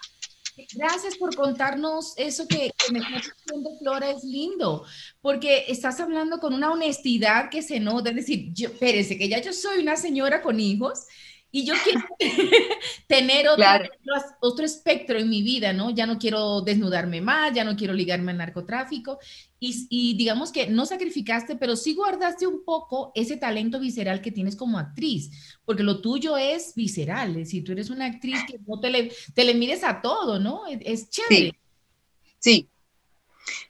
Gracias por contarnos eso que, me estás diciendo, Flora, es lindo, porque estás hablando con una honestidad que se nota, es decir, yo, espérese, que ya yo soy una señora con hijos y yo quiero tener otro, claro. otro, espectro en mi vida, ¿no? Ya no quiero desnudarme más, ya no quiero ligarme al narcotráfico y, y, digamos que no sacrificaste, pero sí guardaste un poco ese talento visceral que tienes como actriz, porque lo tuyo es visceral, es decir, tú eres una actriz que no te le, te le mires a todo, ¿no? Es, es chévere. Sí, sí,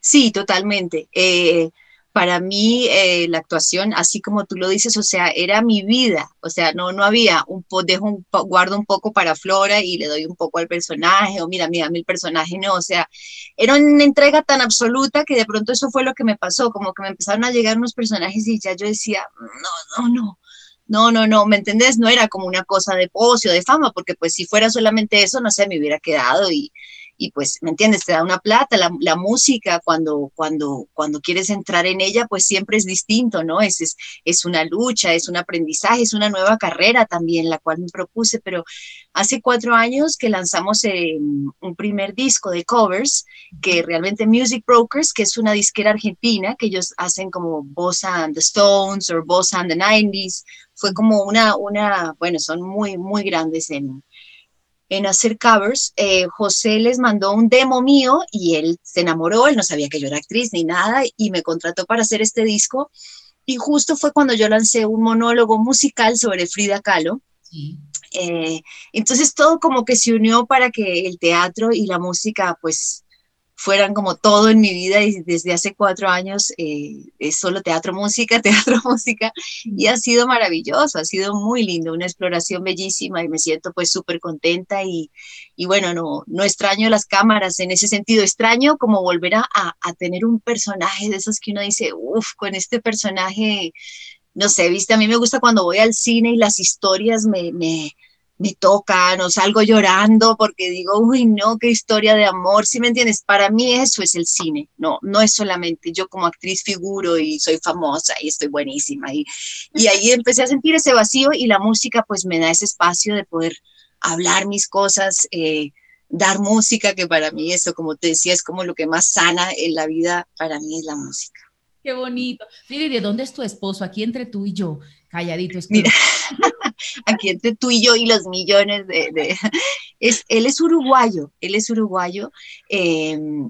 sí totalmente. Eh, para mí eh, la actuación, así como tú lo dices, o sea, era mi vida, o sea, no, no había un po dejo un guardo un poco para Flora y le doy un poco al personaje, o mira, mira, el personaje no, o sea, era una entrega tan absoluta que de pronto eso fue lo que me pasó, como que me empezaron a llegar unos personajes y ya yo decía, no, no, no, no, no, no, ¿me entendés? No era como una cosa de pocio, de fama, porque pues si fuera solamente eso, no sé, me hubiera quedado y, y pues, ¿me entiendes? Te da una plata, la, la, música, cuando, cuando, cuando quieres entrar en ella, pues siempre es distinto, ¿no? Es, es, es una lucha, es un aprendizaje, es una nueva carrera también, la cual me propuse, pero hace cuatro años que lanzamos eh, un primer disco de covers, que realmente Music Brokers, que es una disquera argentina, que ellos hacen como Bossa and the Stones o Bossa and the 90s, fue como una, una, bueno, son muy, muy grandes en, en hacer covers, eh, José les mandó un demo mío y él se enamoró, él no sabía que yo era actriz ni nada y me contrató para hacer este disco. Y justo fue cuando yo lancé un monólogo musical sobre Frida Kahlo. Sí. Eh, entonces todo como que se unió para que el teatro y la música pues fueran como todo en mi vida y desde hace cuatro años eh, es solo teatro, música, teatro, música y ha sido maravilloso, ha sido muy lindo, una exploración bellísima y me siento pues súper contenta y, y, bueno, no, no extraño las cámaras en ese sentido, extraño como volver a, a tener un personaje de esos que uno dice, uff, con este personaje, no sé, viste, a mí me gusta cuando voy al cine y las historias me, me me tocan o salgo llorando porque digo, uy, no, qué historia de amor, ¿sí me entiendes? Para mí eso es el cine, no, no es solamente yo como actriz figuro y soy famosa y estoy buenísima. Y, y ahí empecé a sentir ese vacío y la música pues me da ese espacio de poder hablar mis cosas, eh, dar música, que para mí eso, como te decía, es como lo que más sana en la vida, para mí es la música. Qué bonito. Mire, ¿de dónde es tu esposo? Aquí entre tú y yo, calladito. Mira, aquí entre tú y yo y los millones de... es, él es uruguayo, él es uruguayo, em,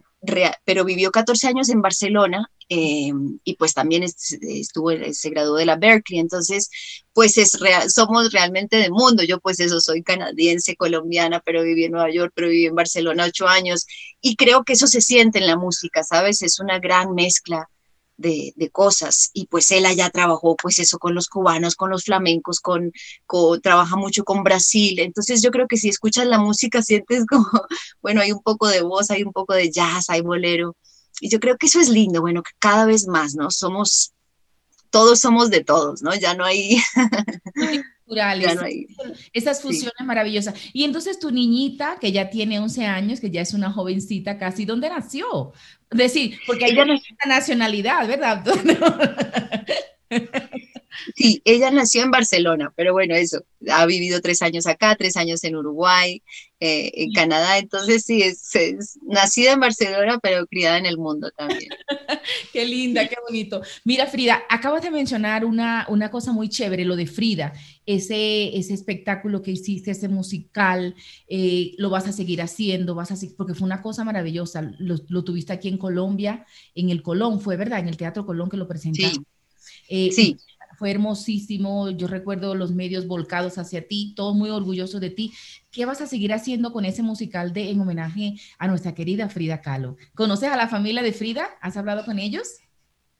pero vivió 14 años en Barcelona em, y pues también estuvo, se graduó de la Berkeley, entonces pues es real, somos realmente de mundo, yo pues eso soy canadiense, colombiana, pero viví en Nueva York, pero viví en Barcelona ocho años y creo que eso se siente en la música, ¿sabes? Es una gran mezcla de, cosas. Y pues él allá trabajó pues eso con los cubanos, con los flamencos, con, trabaja mucho con Brasil. Entonces yo creo que si escuchas la música sientes como, bueno, hay un poco de voz, hay un poco de jazz, hay bolero. Y yo creo que eso es lindo, bueno, que cada vez más, ¿no? Somos, todos somos de todos, ¿no? Ya no hay... culturales. Esas fusiones maravillosas. Y entonces tu niñita, que ya tiene 11 años, que ya es una jovencita casi, ¿dónde nació? Decir, porque ella no es nacionalidad, ¿verdad? Sí, ella nació en Barcelona, pero bueno, eso, ha vivido tres años acá, tres años en Uruguay, eh, en Canadá, entonces sí, es, nacida en Barcelona, pero criada en el mundo también. qué linda, qué bonito. Mira, Frida, acabas de mencionar una, una cosa muy chévere, lo de Frida, ese, ese espectáculo que hiciste, ese musical, eh, lo vas a seguir haciendo, vas a porque fue una cosa maravillosa, lo, lo, tuviste aquí en Colombia, en el Colón, fue verdad, en el Teatro Colón que lo presentaste. Sí. Eh, sí fue hermosísimo. Yo recuerdo los medios volcados hacia ti, todos muy orgullosos de ti. ¿Qué vas a seguir haciendo con ese musical de en homenaje a nuestra querida Frida Kahlo? ¿Conoces a la familia de Frida? ¿Has hablado con ellos?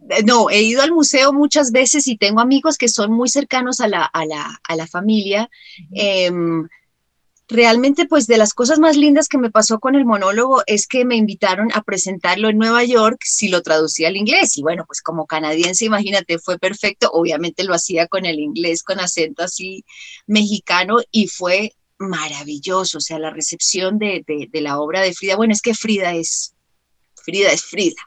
Eh, no, he ido al museo muchas veces y tengo amigos que son muy cercanos a la, a la, a la familia realmente pues de las cosas más lindas que me pasó con el monólogo es que me invitaron a presentarlo en Nueva York si lo traducía al inglés y bueno pues como canadiense imagínate fue perfecto obviamente lo hacía con el inglés con acento así mexicano y fue maravilloso o sea la recepción de, de la obra de Frida bueno es que Frida es Frida es Frida.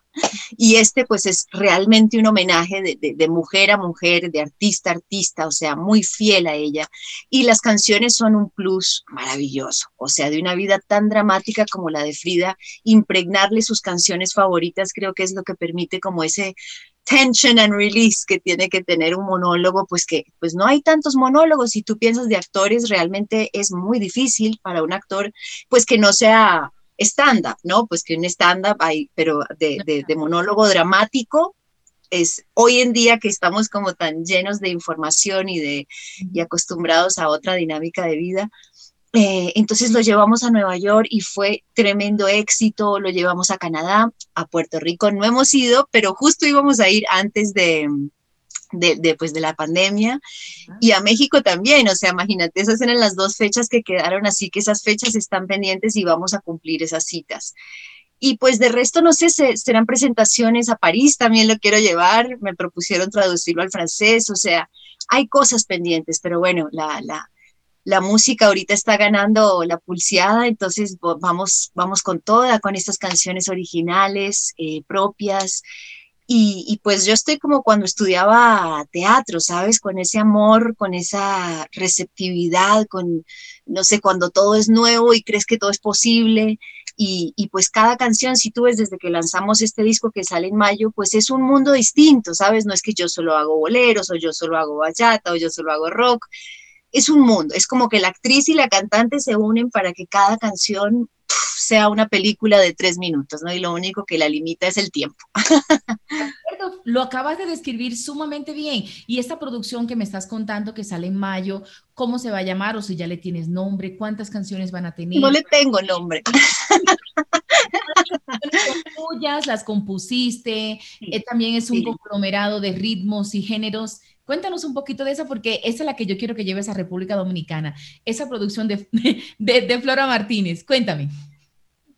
Y este pues es realmente un homenaje de, mujer a mujer, de artista a artista, o sea, muy fiel a ella. Y las canciones son un plus maravilloso, o sea, de una vida tan dramática como la de Frida, impregnarle sus canciones favoritas creo que es lo que permite como ese tension and release que tiene que tener un monólogo, pues que pues no hay tantos monólogos, si tú piensas de actores, realmente es muy difícil para un actor pues que no sea stand-up, ¿no? Pues que un stand-up hay, pero de, monólogo dramático, es hoy en día que estamos como tan llenos de información y, de, y acostumbrados a otra dinámica de vida. Eh, entonces lo llevamos a Nueva York y fue tremendo éxito, lo llevamos a Canadá, a Puerto Rico, no hemos ido, pero justo íbamos a ir antes de, de, pues, de la pandemia y a México también, o sea, imagínate, esas eran las dos fechas que quedaron, así que esas fechas están pendientes y vamos a cumplir esas citas. Y pues de resto, no sé, serán presentaciones a París, también lo quiero llevar, me propusieron traducirlo al francés, o sea, hay cosas pendientes, pero bueno, la, la, la música ahorita está ganando la pulseada, entonces vamos, vamos con toda, con estas canciones originales, eh, propias, y, pues yo estoy como cuando estudiaba teatro, ¿sabes? Con ese amor, con esa receptividad, con, no sé, cuando todo es nuevo y crees que todo es posible. Y, y, pues cada canción, si tú ves desde que lanzamos este disco que sale en mayo, pues es un mundo distinto, ¿sabes? No es que yo solo hago boleros o yo solo hago bachata o yo solo hago rock. Es un mundo, es como que la actriz y la cantante se unen para que cada canción sea una película de tres minutos, ¿no? Y lo único que la limita es el tiempo. Lo acabas de describir sumamente bien. Y esta producción que me estás contando que sale en mayo, ¿cómo se va a llamar o si ya le tienes nombre? ¿Cuántas canciones van a tener? No le tengo nombre. tuyas, las compusiste, eh, también es un Sí. conglomerado de ritmos y géneros. Cuéntanos un poquito de eso porque esa es la que yo quiero que lleves a República Dominicana, esa producción de, de, de Flora Martínez. Cuéntame.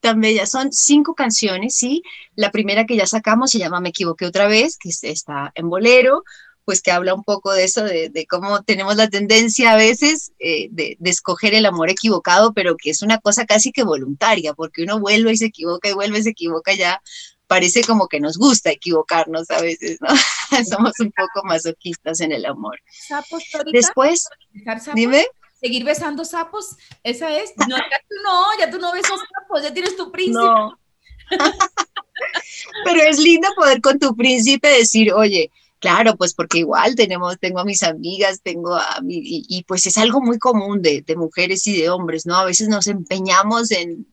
Tan bella. Son cinco canciones, ¿sí? La primera que ya sacamos se llama Me equivoqué otra vez, que es- está en bolero, pues que habla un poco de eso, de, de cómo tenemos la tendencia a veces eh, de, de escoger el amor equivocado, pero que es una cosa casi que voluntaria, porque uno vuelve y se equivoca y vuelve y se equivoca ya. Parece como que nos gusta equivocarnos a veces, ¿no? Somos un poco masoquistas en el amor. Después, dime. ¿Seguir besando sapos? ¿Esa es? No, ya tú no, ya tú no besas sapos, ya tienes tu príncipe. No. Pero es lindo poder con tu príncipe decir, oye, claro, pues porque igual tenemos, tengo a mis amigas, tengo a mi, y, y pues es algo muy común de, de mujeres y de hombres, ¿no? A veces nos empeñamos en,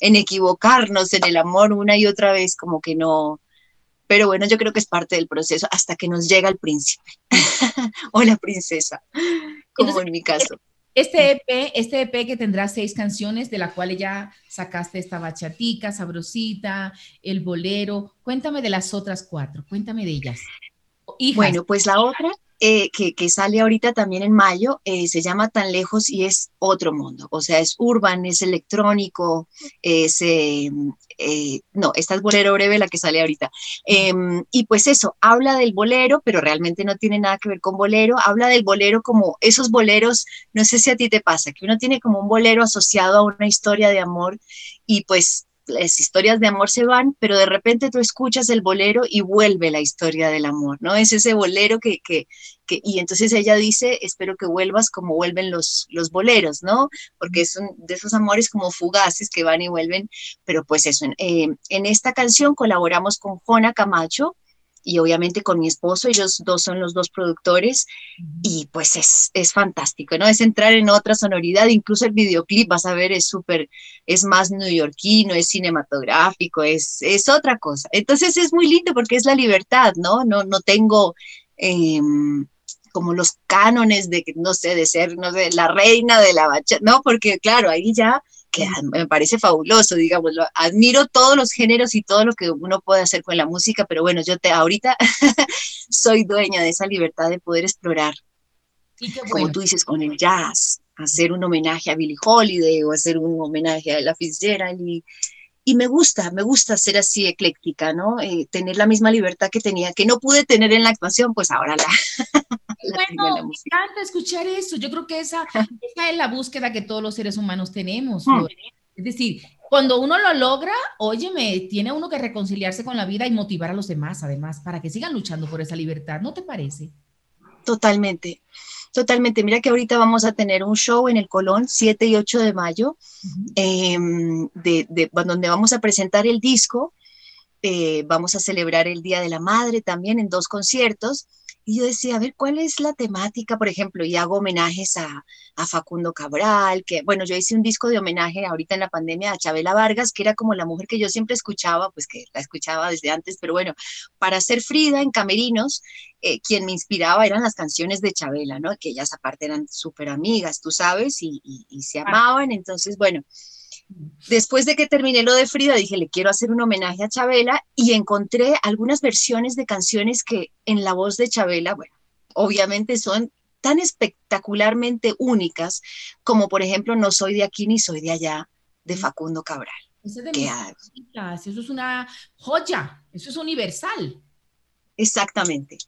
en equivocarnos en el amor una y otra vez, como que no. Pero bueno, yo creo que es parte del proceso hasta que nos llega el príncipe o la princesa, como Entonces, en mi caso. Este EP, este EP que tendrá seis canciones, de la cual ya sacaste esta bachatica, sabrosita, el bolero. Cuéntame de las otras cuatro, cuéntame de ellas. Hijas, Bueno, pues la otra eh, que, que sale ahorita también en mayo eh, se llama Tan Lejos y es otro mundo. O sea, es urban, es electrónico, es... eh, eh, no, esta es Bolero Breve la que sale ahorita. Em, y pues eso, habla del bolero, pero realmente no tiene nada que ver con bolero. Habla del bolero como esos boleros, no sé si a ti te pasa, que uno tiene como un bolero asociado a una historia de amor y pues las historias de amor se van, pero de repente tú escuchas el bolero y vuelve la historia del amor, ¿no? Es ese bolero que, que, que y entonces ella dice, espero que vuelvas como vuelven los, los boleros, ¿no? Porque son de esos amores como fugaces que van y vuelven, pero pues eso, eh, en esta canción colaboramos con Jona Camacho, y obviamente con mi esposo, ellos dos son los dos productores y pues es, es fantástico, ¿no? Es entrar en otra sonoridad, incluso el videoclip, vas a ver, es súper, es más neoyorquino, es cinematográfico, es, es otra cosa. Entonces es muy lindo porque es la libertad, ¿no? No, no tengo... Eh, como los cánones de, no sé, de ser, no sé, la reina de la bachata, no, porque claro, ahí ya que me parece fabuloso, digamos, admiro todos los géneros y todo lo que uno puede hacer con la música, pero bueno, yo te ahorita soy dueña de esa libertad de poder explorar, bueno. como tú dices, con el jazz, hacer un homenaje a Billie Holiday o hacer un homenaje a la Fitzgerald y, y me gusta, me gusta ser así ecléctica, ¿no? Eh, tener la misma libertad que tenía, que no pude tener en la actuación, pues ahora la... la bueno, me encanta escuchar eso. Yo creo que esa, esa, es la búsqueda que todos los seres humanos tenemos. Hmm. Es decir, cuando uno lo logra, óyeme, tiene uno que reconciliarse con la vida y motivar a los demás, además, para que sigan luchando por esa libertad, ¿no te parece? Totalmente. Totalmente. Mira que ahorita vamos a tener un show en el Colón, 7 y 8 de mayo, uh -huh. eh, de, de, donde vamos a presentar el disco. Eh, vamos a celebrar el Día de la Madre también en dos conciertos. Y yo decía, a ver, ¿cuál es la temática? Por ejemplo, y hago homenajes a, a, Facundo Cabral, que, bueno, yo hice un disco de homenaje ahorita en la pandemia a Chabela Vargas, que era como la mujer que yo siempre escuchaba, pues que la escuchaba desde antes, pero bueno, para ser Frida en Camerinos, eh, quien me inspiraba eran las canciones de Chabela, ¿no? Que ellas aparte eran súper amigas, tú sabes, y, y, y se amaban, entonces, bueno, Después de que terminé lo de Frida, dije, le quiero hacer un homenaje a Chabela y encontré algunas versiones de canciones que en la voz de Chabela, bueno, obviamente son tan espectacularmente únicas como por ejemplo No soy de aquí ni soy de allá de Facundo Cabral. Eso es, que, eso es una joya, eso es universal. Exactamente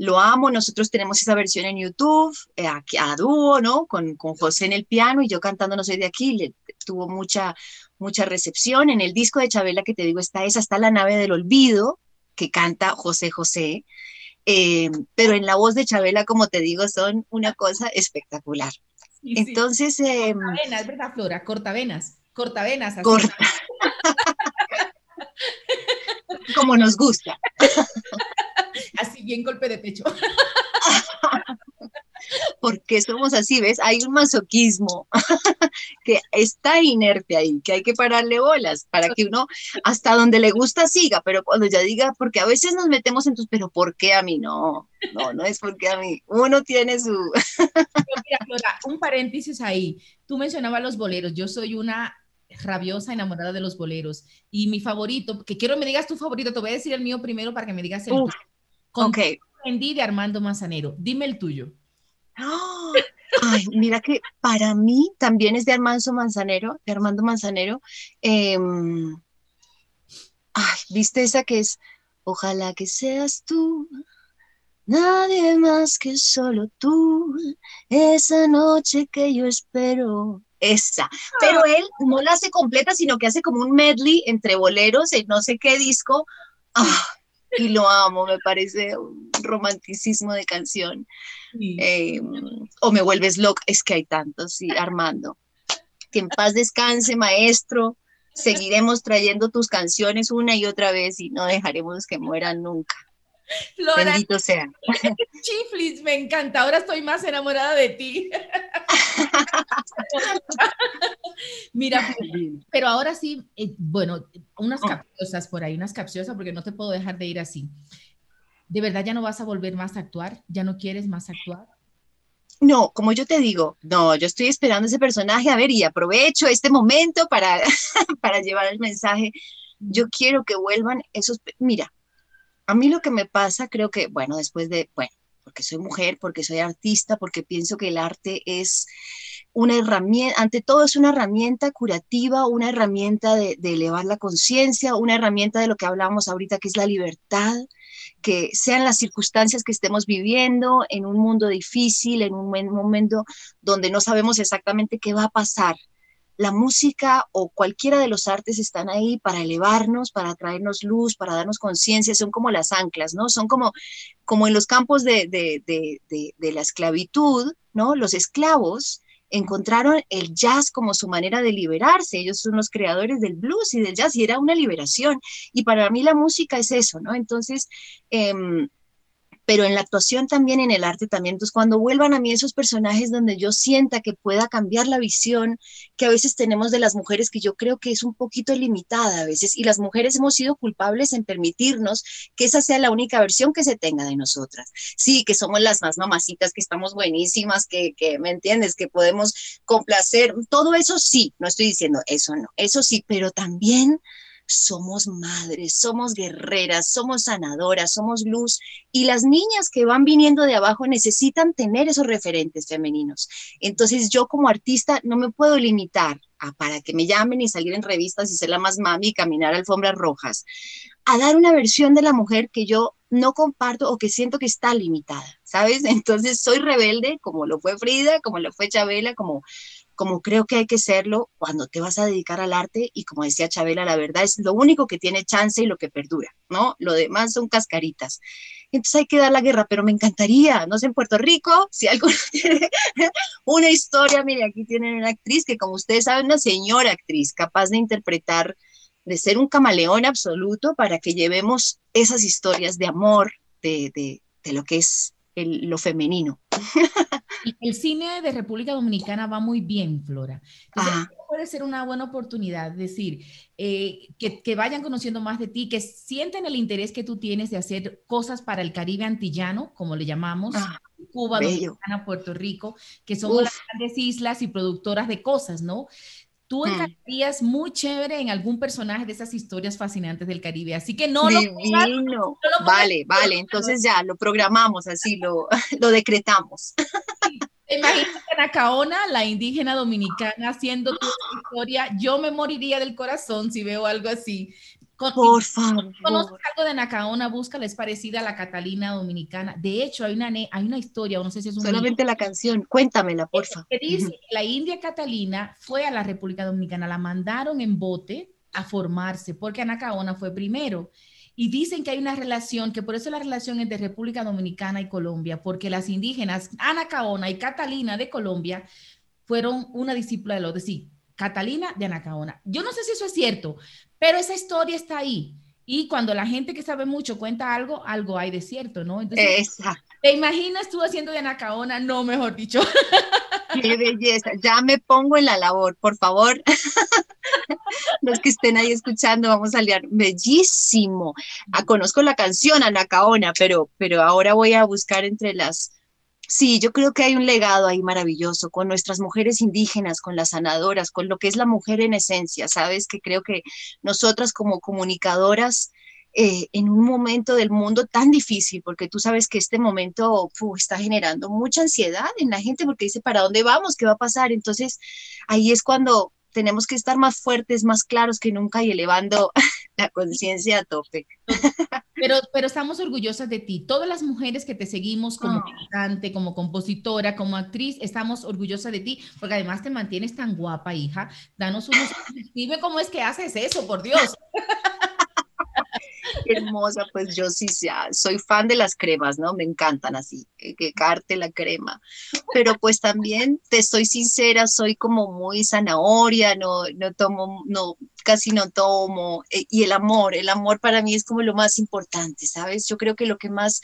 lo amo, nosotros tenemos esa versión en YouTube, eh, a, a, dúo, ¿no? Con, con, José en el piano y yo cantando No soy de aquí, le, tuvo mucha, mucha recepción. En el disco de Chabela que te digo está esa, está La nave del olvido, que canta José José, eh, pero en la voz de Chabela, como te digo, son una cosa espectacular. Sí, Entonces... Sí. Eh, cortavenas, ¿verdad, Flora? Cortavenas, cortavenas. Así. Corta. como nos gusta. Así bien golpe de pecho. Porque somos así, ¿ves? Hay un masoquismo que está inerte ahí, que hay que pararle bolas para que uno hasta donde le gusta siga, pero cuando ya diga, porque a veces nos metemos en tus, pero ¿por qué a mí no? No, no es porque a mí. Uno tiene su... Mira, Flora, un paréntesis ahí. Tú mencionabas los boleros. Yo soy una rabiosa enamorada de los boleros. Y mi favorito, que quiero que me digas tu favorito, te voy a decir el mío primero para que me digas el Uf, tuyo. Con de Armando Manzanero. Dime el tuyo. ¡Ah! Ay, mira que para mí también es de Armando Manzanero, de Armando Manzanero. Em, ay, ¿viste esa que es? Ojalá que seas tú, nadie más que solo tú, esa noche que yo espero. Esa, pero él no la hace completa, sino que hace como un medley entre boleros en no sé qué disco. Ah, y lo amo, me parece un romanticismo de canción. Eh, o me vuelves loca, es que hay tantos, sí, Armando. Que en paz descanse, maestro. Seguiremos trayendo tus canciones una y otra vez y no dejaremos que mueran nunca. Flora, Bendito sea. Chiflis, me encanta. Ahora estoy más enamorada de ti. Mira, pero ahora sí, eh, bueno, unas Oh. capciosas por ahí, unas capciosas, porque no te puedo dejar de ir así. ¿De verdad ya no vas a volver más a actuar? ¿Ya no quieres más actuar? No, como yo te digo, no, yo estoy esperando ese personaje, a ver, y aprovecho este momento para, para llevar el mensaje. Yo quiero que vuelvan esos, mira, a mí lo que me pasa, creo que, bueno, después de, bueno, porque soy mujer, porque soy artista, porque pienso que el arte es una herramienta, ante todo es una herramienta curativa, una herramienta de, elevar la conciencia, una herramienta de lo que hablábamos ahorita, que es la libertad, que sean las circunstancias que estemos viviendo en un mundo difícil, en un momento donde no sabemos exactamente qué va a pasar. La música o cualquiera de los artes están ahí para elevarnos, para traernos luz, para darnos conciencia, son como las anclas, ¿no? Son como, como en los campos de, de, de, de, la esclavitud, ¿no? Los esclavos encontraron el jazz como su manera de liberarse. Ellos son los creadores del blues y del jazz y era una liberación. Y para mí la música es eso, ¿no? Entonces, eh, pero en la actuación también, en el arte también. Entonces, cuando vuelvan a mí esos personajes donde yo sienta que pueda cambiar la visión que a veces tenemos de las mujeres, que yo creo que es un poquito limitada a veces, y las mujeres hemos sido culpables en permitirnos que esa sea la única versión que se tenga de nosotras. Sí, que somos las más mamacitas, que estamos buenísimas, que, que ¿me entiendes? Que podemos complacer, todo eso sí, no estoy diciendo eso no, eso sí, pero también somos madres, somos guerreras, somos sanadoras, somos luz y las niñas que van viniendo de abajo necesitan tener esos referentes femeninos. Entonces yo como artista no me puedo limitar a para que me llamen y salir en revistas y ser la más mami y caminar alfombras rojas, a dar una versión de la mujer que yo no comparto o que siento que está limitada, ¿sabes? Entonces soy rebelde como lo fue Frida, como lo fue Chabela, como como creo que hay que serlo cuando te vas a dedicar al arte y como decía Chabela, la verdad es lo único que tiene chance y lo que perdura, ¿no? Lo demás son cascaritas. Entonces hay que dar la guerra, pero me encantaría, no sé, en Puerto Rico, si alguno tiene una historia, mire, aquí tienen una actriz que como ustedes saben, una señora actriz capaz de interpretar, de ser un camaleón absoluto para que llevemos esas historias de amor, de, de, de lo que es el, lo femenino. El cine de República Dominicana va muy bien, Flora. Entonces, puede ser una buena oportunidad, es decir, eh, que, que vayan conociendo más de ti, que sienten el interés que tú tienes de hacer cosas para el Caribe antillano, como le llamamos, Ah, Cuba, bello. Dominicana, Puerto Rico, que somos las grandes islas y productoras de cosas, ¿no? Tú Hmm. encajarías muy chévere en algún personaje de esas historias fascinantes del Caribe, así que no lo pongas- no lo pongas- Vale, vale, entonces ya lo programamos así, lo, lo decretamos. Imagínate a Nacaona, la indígena dominicana, haciendo tu historia. Yo me moriría del corazón si veo algo así. Por si ¿Conoces favor. algo de Nacaona? Búscala, es parecida a la Catalina dominicana. De hecho, hay una, hay una historia, o no sé si es un Solamente la canción, cuéntamela, porfa. que dice que la India Catalina fue a la República Dominicana, la mandaron en bote a formarse, porque Anacaona fue primero. Y dicen que hay una relación, que por eso la relación entre República Dominicana y Colombia, porque las indígenas Anacaona y Catalina de Colombia fueron una discípula de lo de sí, Catalina de Anacaona. Yo no sé si eso es cierto, pero esa historia está ahí. Y cuando la gente que sabe mucho cuenta algo, algo hay de cierto, ¿no? Entonces, Esa. ¿te imaginas tú haciendo de Anacaona? No, mejor dicho. Qué belleza. Ya me pongo en la labor, por favor. Los que estén ahí escuchando, vamos a leer. Bellísimo. Ah, conozco la canción Anacaona, pero, pero ahora voy a buscar entre las. Sí, yo creo que hay un legado ahí maravilloso con nuestras mujeres indígenas, con las sanadoras, con lo que es la mujer en esencia, ¿sabes? Que creo que nosotras como comunicadoras eh, en un momento del mundo tan difícil, porque tú sabes que este momento está generando mucha ansiedad en la gente porque dice, ¿para dónde vamos? ¿Qué va a pasar? Entonces, ahí es cuando tenemos que estar más fuertes, más claros que nunca y elevando la conciencia a tope. Pero, pero estamos orgullosas de ti. Todas las mujeres que te seguimos como Oh. cantante, como compositora, como actriz, estamos orgullosas de ti, porque además te mantienes tan guapa, hija. Danos unos... Dime cómo es que haces eso, por Dios. Hermosa, pues yo sí ya soy fan de las cremas, ¿no? Me encantan así, que, que carte la crema. Pero pues también, te soy sincera, soy como muy zanahoria, no, no tomo, no, casi no tomo. eh, Y el amor, el amor para mí es como lo más importante, ¿sabes? Yo creo que lo que más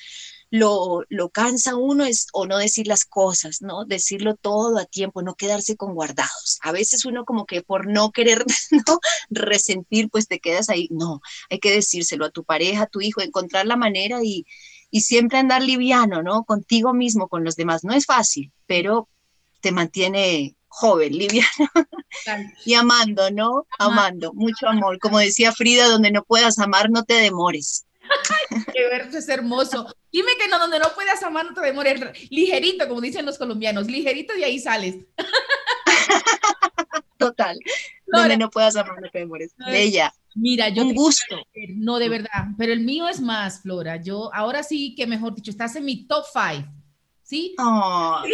lo, lo cansa uno es o no decir las cosas, ¿no? Decirlo todo a tiempo, no quedarse con guardados. A veces uno como que por no querer, ¿no? Resentir, pues te quedas ahí. No, hay que decírselo a tu pareja, a tu hijo, encontrar la manera y, y siempre andar liviano, ¿no? Contigo mismo, con los demás. No es fácil, pero te mantiene joven, liviano y amando, ¿no? Amando, mucho amor. Como decía Frida, donde no puedas amar, no te demores. Qué verso es hermoso. Dime que no, donde no puedas amar, no te demores. Ligerito, como dicen los colombianos, ligerito de ahí sales. Total. Donde no puedas amar, no te demores. Bella. Mira, yo Un gusto. No, de verdad, pero el mío es más, Flora. Yo ahora sí que mejor dicho, estás en mi top five. ¿Sí? Amor.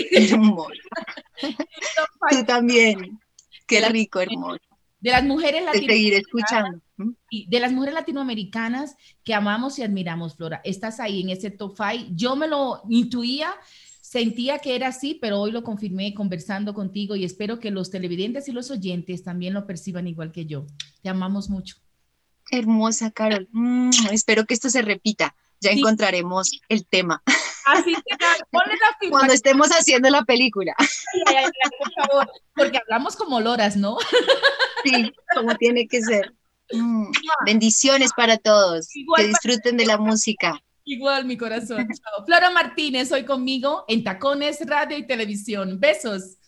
Top Tú también. Qué rico, hermoso. de las mujeres seguiré latinoamericanas. escuchando. Y de las mujeres latinoamericanas que amamos y admiramos, Flora. Estás ahí en ese top five. Yo me lo intuía, sentía que era así, pero hoy lo confirmé conversando contigo y espero que los televidentes y los oyentes también lo perciban igual que yo. Te amamos mucho. Hermosa, Carol. Mm, espero que esto se repita. Ya Sí. encontraremos el tema Así que ponle la firma. cuando estemos haciendo la película. Ay, ay, ay, por favor, porque hablamos como loras, ¿no? Sí, como tiene que ser. Mm, bendiciones para todos. Igual Que disfruten de la música. Igual mi corazón. Chao. Flora Martínez, hoy conmigo en Tacones Radio y Televisión. Besos.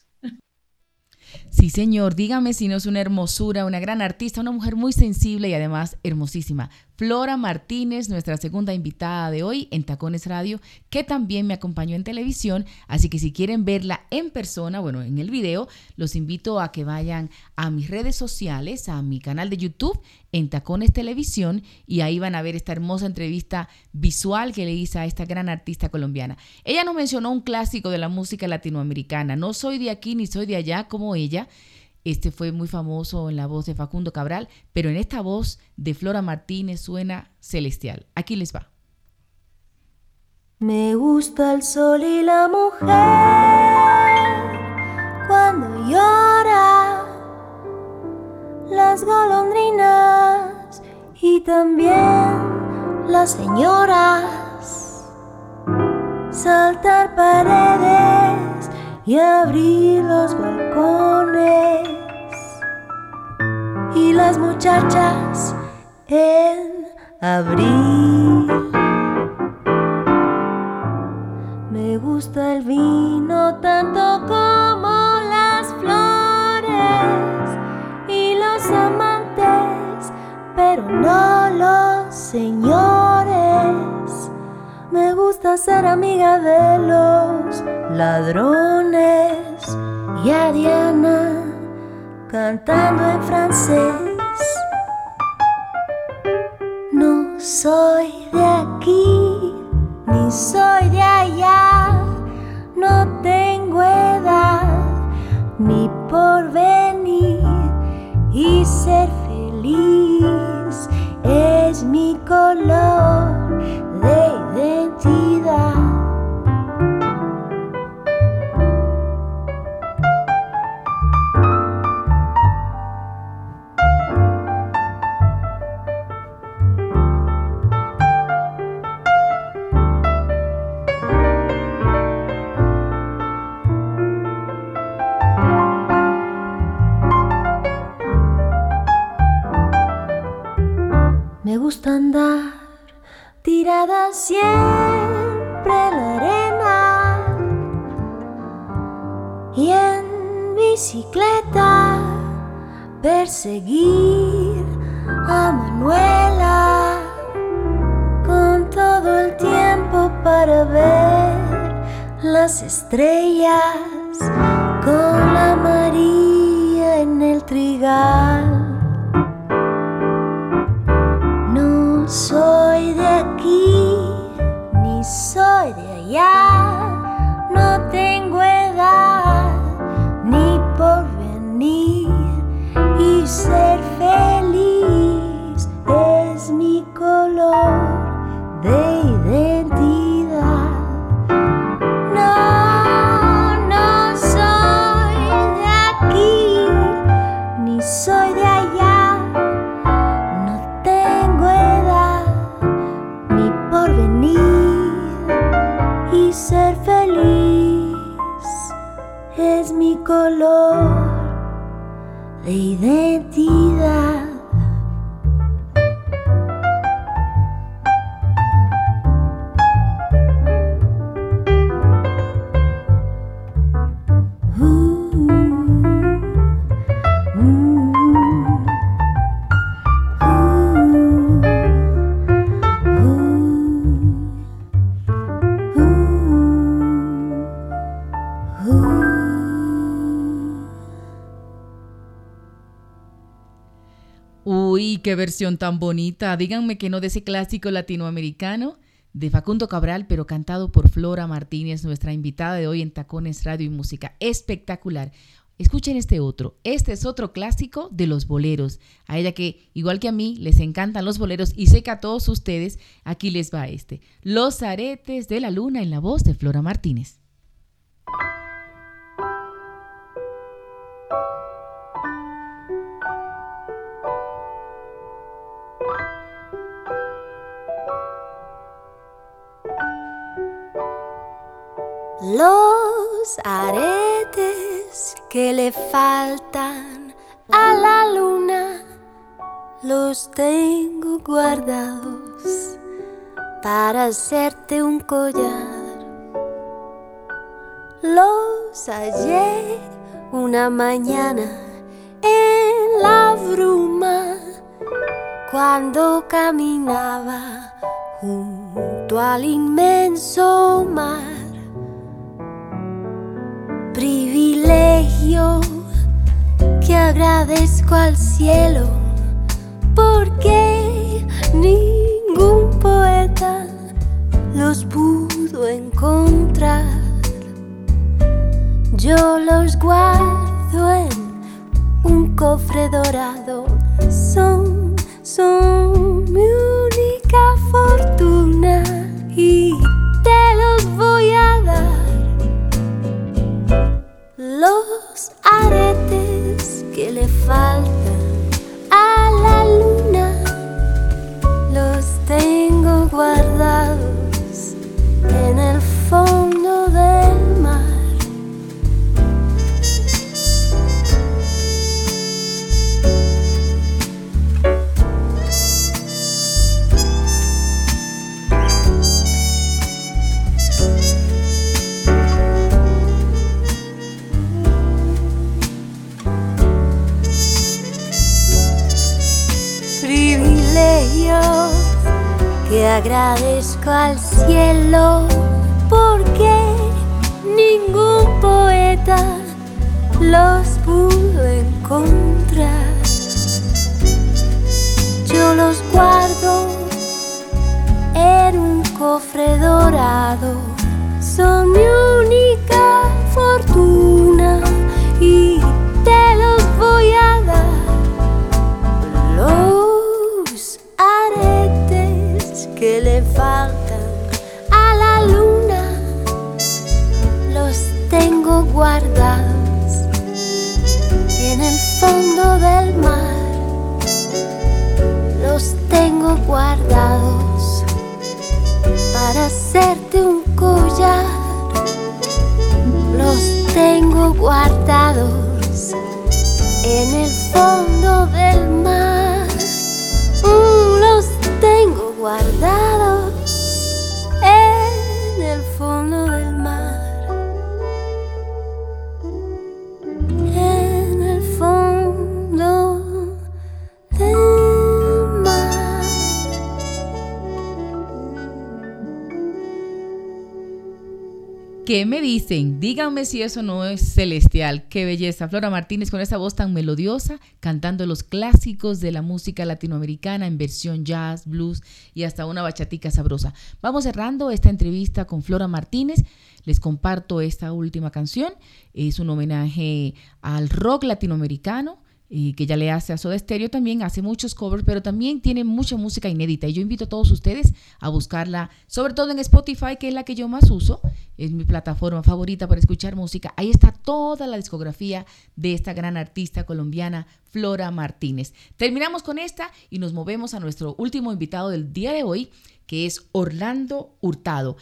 Sí, señor, dígame si no es una hermosura, una gran artista, una mujer muy sensible y además hermosísima. Flora Martínez, nuestra segunda invitada de hoy en Tacones Radio, que también me acompañó en televisión, así que si quieren verla en persona, bueno, en el video, los invito a que vayan a mis redes sociales, a mi canal de YouTube, en Tacones Televisión, y ahí van a ver esta hermosa entrevista visual que le hice a esta gran artista colombiana. Ella nos mencionó un clásico de la música latinoamericana, no soy de aquí ni soy de allá como ella, este fue muy famoso en la voz de Facundo Cabral, pero en esta voz de Flora Martínez suena celestial. Aquí les va. Me gusta el sol y la mujer cuando llora, las golondrinas y también las señoras. Saltar paredes y abrir los balcones y las muchachas en abril. Me gusta el vino tanto como las flores y los amantes, pero no los señores. Me gusta ser amiga de los ladrones. Y a Diana cantando en francés. No soy de aquí, ni soy de allá, no tengo edad ni por venir. Y ser feliz es mi color de me gusta andar tirada siempre la arena y en bicicleta perseguir a Manuela con todo el tiempo para ver las estrellas con la María en el trigal. No soy de soy de allá, no tengo edad ni porvenir y ser feliz es mi color de de identidad. Qué versión tan bonita. Díganme que no de ese clásico latinoamericano de Facundo Cabral, pero cantado por Flora Martínez, nuestra invitada de hoy en Tacones Radio y Música. Espectacular. Escuchen este otro. Este es otro clásico de los boleros. A ella que, igual que a mí, les encantan los boleros y sé que a todos ustedes, aquí les va este. Los aretes de la luna en la voz de Flora Martínez. Los aretes que le faltan a la luna los tengo guardados para hacerte un collar. Los hallé una mañana en la bruma cuando caminaba junto al inmenso mar privilegio que agradezco al cielo porque ningún poeta los pudo encontrar. Yo los guardo en un cofre dorado, son, son mi única fortuna y los aretes que le faltan a la luna los tengo guardados en el fondo que agradezco al cielo porque ningún poeta los pudo encontrar. Yo los guardo en un cofre dorado, son mi única fortuna y te los voy a dar. Que le faltan a la luna los tengo guardados en el fondo del mar. Los tengo guardados para hacerte un collar. Los tengo guardados en el fondo del mar. 完了 ¿Qué me dicen? Díganme si eso no es celestial. Qué belleza. Flora Martínez con esa voz tan melodiosa, cantando los clásicos de la música latinoamericana en versión jazz, blues y hasta una bachatica sabrosa. Vamos cerrando esta entrevista con Flora Martínez. Les comparto esta última canción. Es un homenaje al rock latinoamericano y que ya le hace a Soda Stereo también, hace muchos covers, pero también tiene mucha música inédita. Y yo invito a todos ustedes a buscarla, sobre todo en Spotify, que es la que yo más uso, es mi plataforma favorita para escuchar música. Ahí está toda la discografía de esta gran artista colombiana, Flora Martínez. Terminamos con esta y nos movemos a nuestro último invitado del día de hoy, que es Orlando Hurtado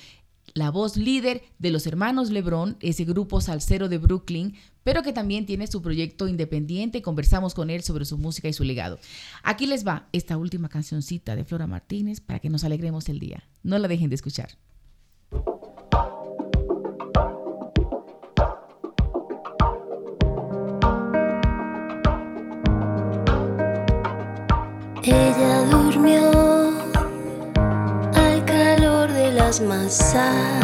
la voz líder de los hermanos Lebron, ese grupo salsero de Brooklyn, pero que también tiene su proyecto independiente. Conversamos con él sobre su música y su legado. Aquí les va esta última cancioncita de Flora Martínez para que nos alegremos el día. No la dejen de escuchar. Calor de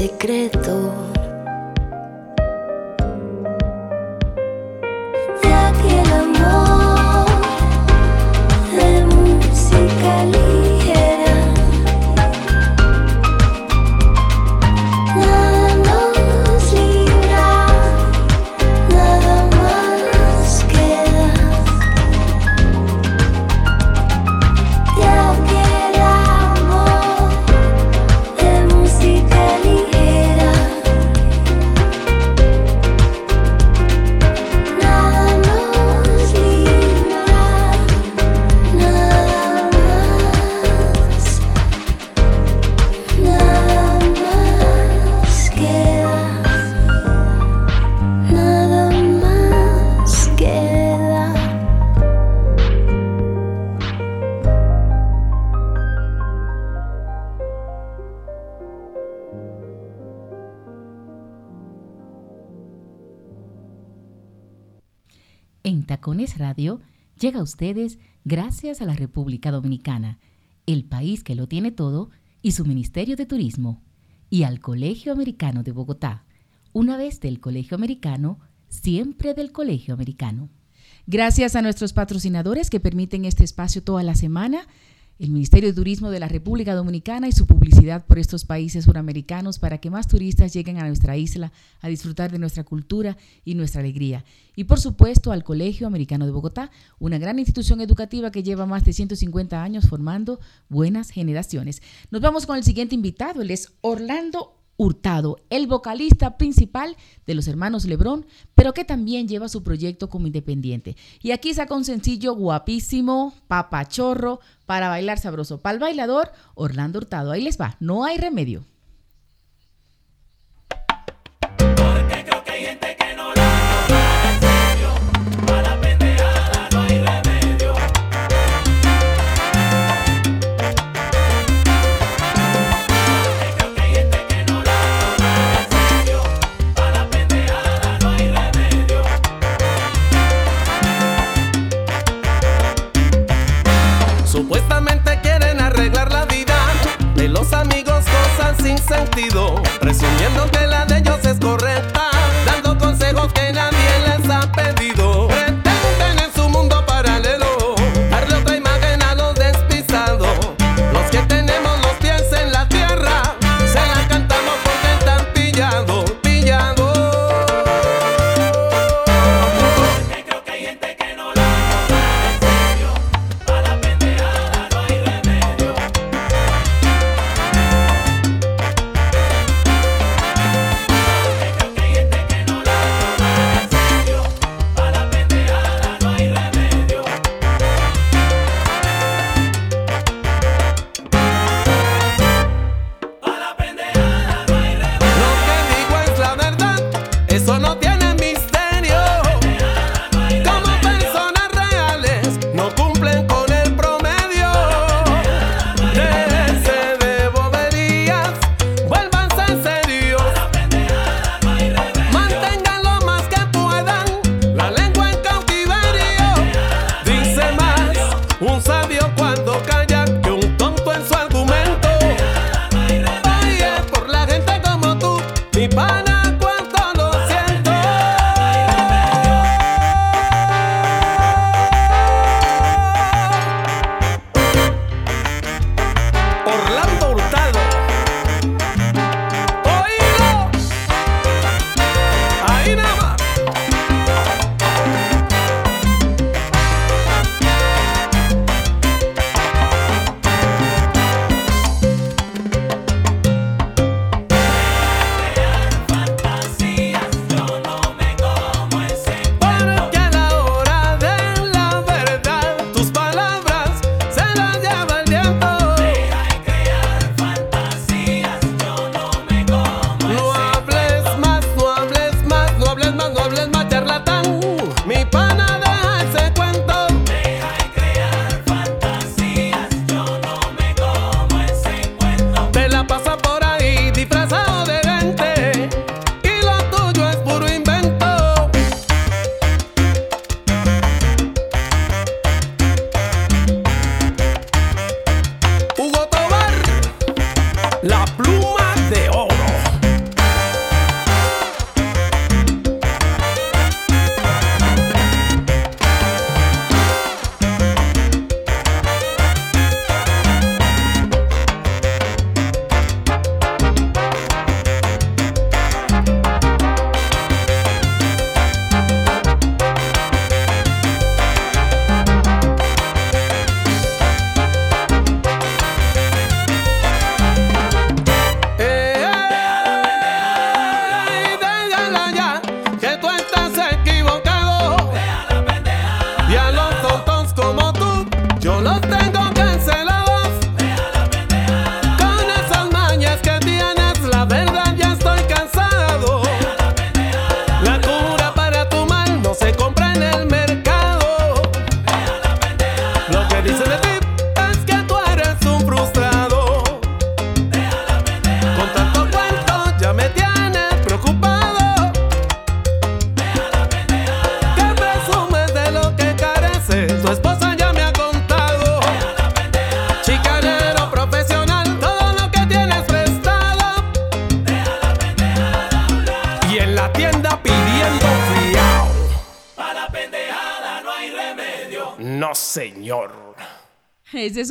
secreto. Llega a ustedes gracias a la República Dominicana, el país que lo tiene todo, y su Ministerio de Turismo, y al Colegio Americano de Bogotá. Una vez del Colegio Americano, siempre del Colegio Americano. Gracias a nuestros patrocinadores que permiten este espacio toda la semana, el Ministerio de Turismo de la República Dominicana y su publicidad por estos países suramericanos para que más turistas lleguen a nuestra isla a disfrutar de nuestra cultura y nuestra alegría. Y por supuesto al Colegio Americano de Bogotá, una gran institución educativa que lleva más de 150 años formando buenas generaciones. Nos vamos con el siguiente invitado, él es Orlando Hurtado, el vocalista principal de los hermanos Lebrón, pero que también lleva su proyecto como independiente. Y aquí saca un sencillo guapísimo, papachorro, para bailar sabroso. Para el bailador, Orlando Hurtado. Ahí les va, no hay remedio. Sentido, presumiendo que la de ellos es correcta, dando consejos que nadie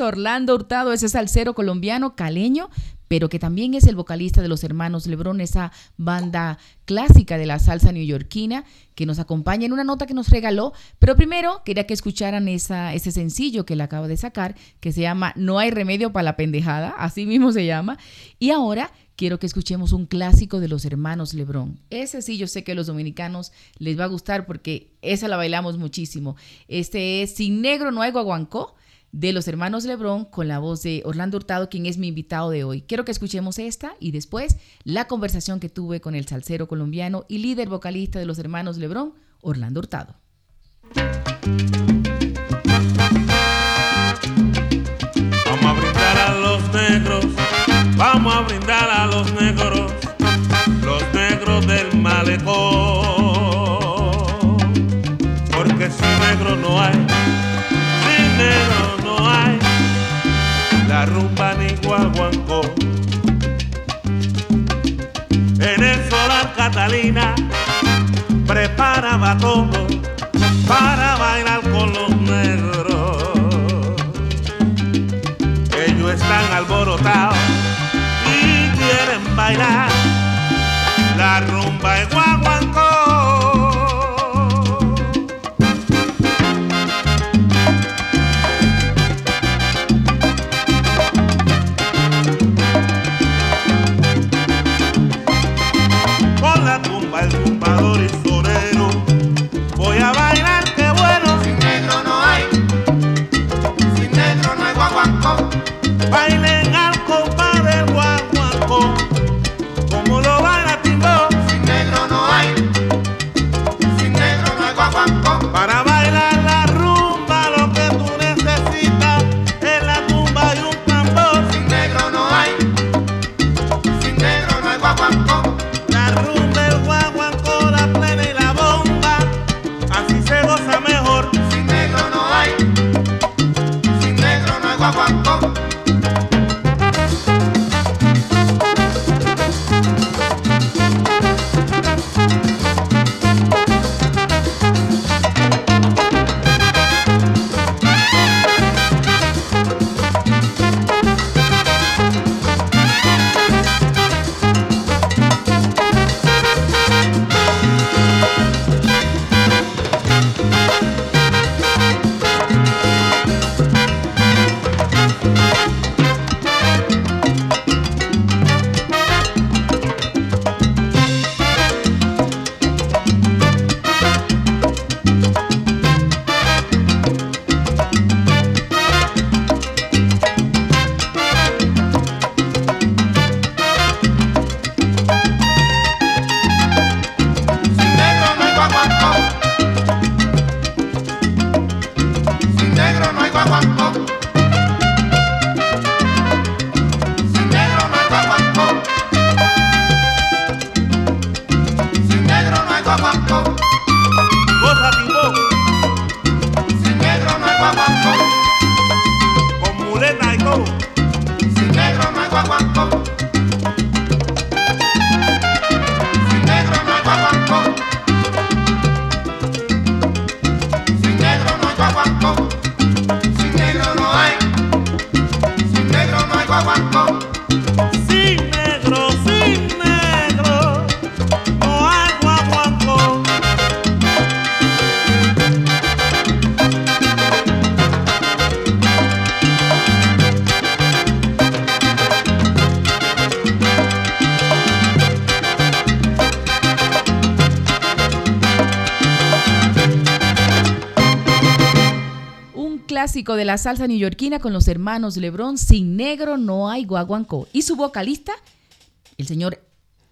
Orlando Hurtado, ese salsero colombiano, caleño, pero que también es el vocalista de los hermanos Lebrón, esa banda clásica de la salsa neoyorquina que nos acompaña en una nota que nos regaló. Pero primero quería que escucharan ese sencillo que él acaba de sacar, que se llama No hay remedio para la pendejada, así mismo se llama. Y ahora quiero que escuchemos un clásico de los hermanos Lebrón. Ese sí, yo sé que a los dominicanos les va a gustar porque esa la bailamos muchísimo. Este es Sin Negro No hay Guaguancó de los hermanos Lebrón con la voz de Orlando Hurtado, quien es mi invitado de hoy. Quiero que escuchemos esta y después la conversación que tuve con el salsero colombiano y líder vocalista de los hermanos Lebrón, Orlando Hurtado. Vamos a brindar a los negros, vamos a brindar a los negros, los negros del malecón. Porque sin negro no hay, la rumba ni guaguancó. solar Catalina preparaba todo para bailar con los negros. Ellos están alborotados y quieren bailar la rumba de guaguancó. De la salsa neoyorquina con los hermanos Lebrón, Sin Negro no hay guaguancó. Y su vocalista, el señor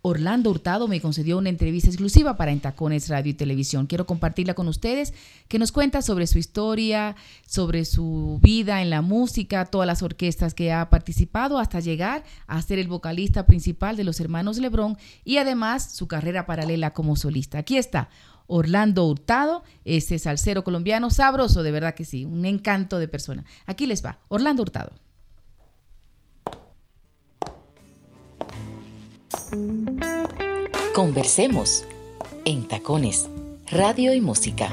Orlando Hurtado, me concedió una entrevista exclusiva para Entacones Radio y Televisión. Quiero compartirla con ustedes, que nos cuenta sobre su historia, sobre su vida en la música, todas las orquestas que ha participado hasta llegar a ser el vocalista principal de los hermanos Lebrón y además su carrera paralela como solista. Aquí está. Orlando Hurtado, ese salsero colombiano sabroso, de verdad que sí, un encanto de persona. Aquí les va, Orlando Hurtado. Conversemos en Tacones, Radio y Música.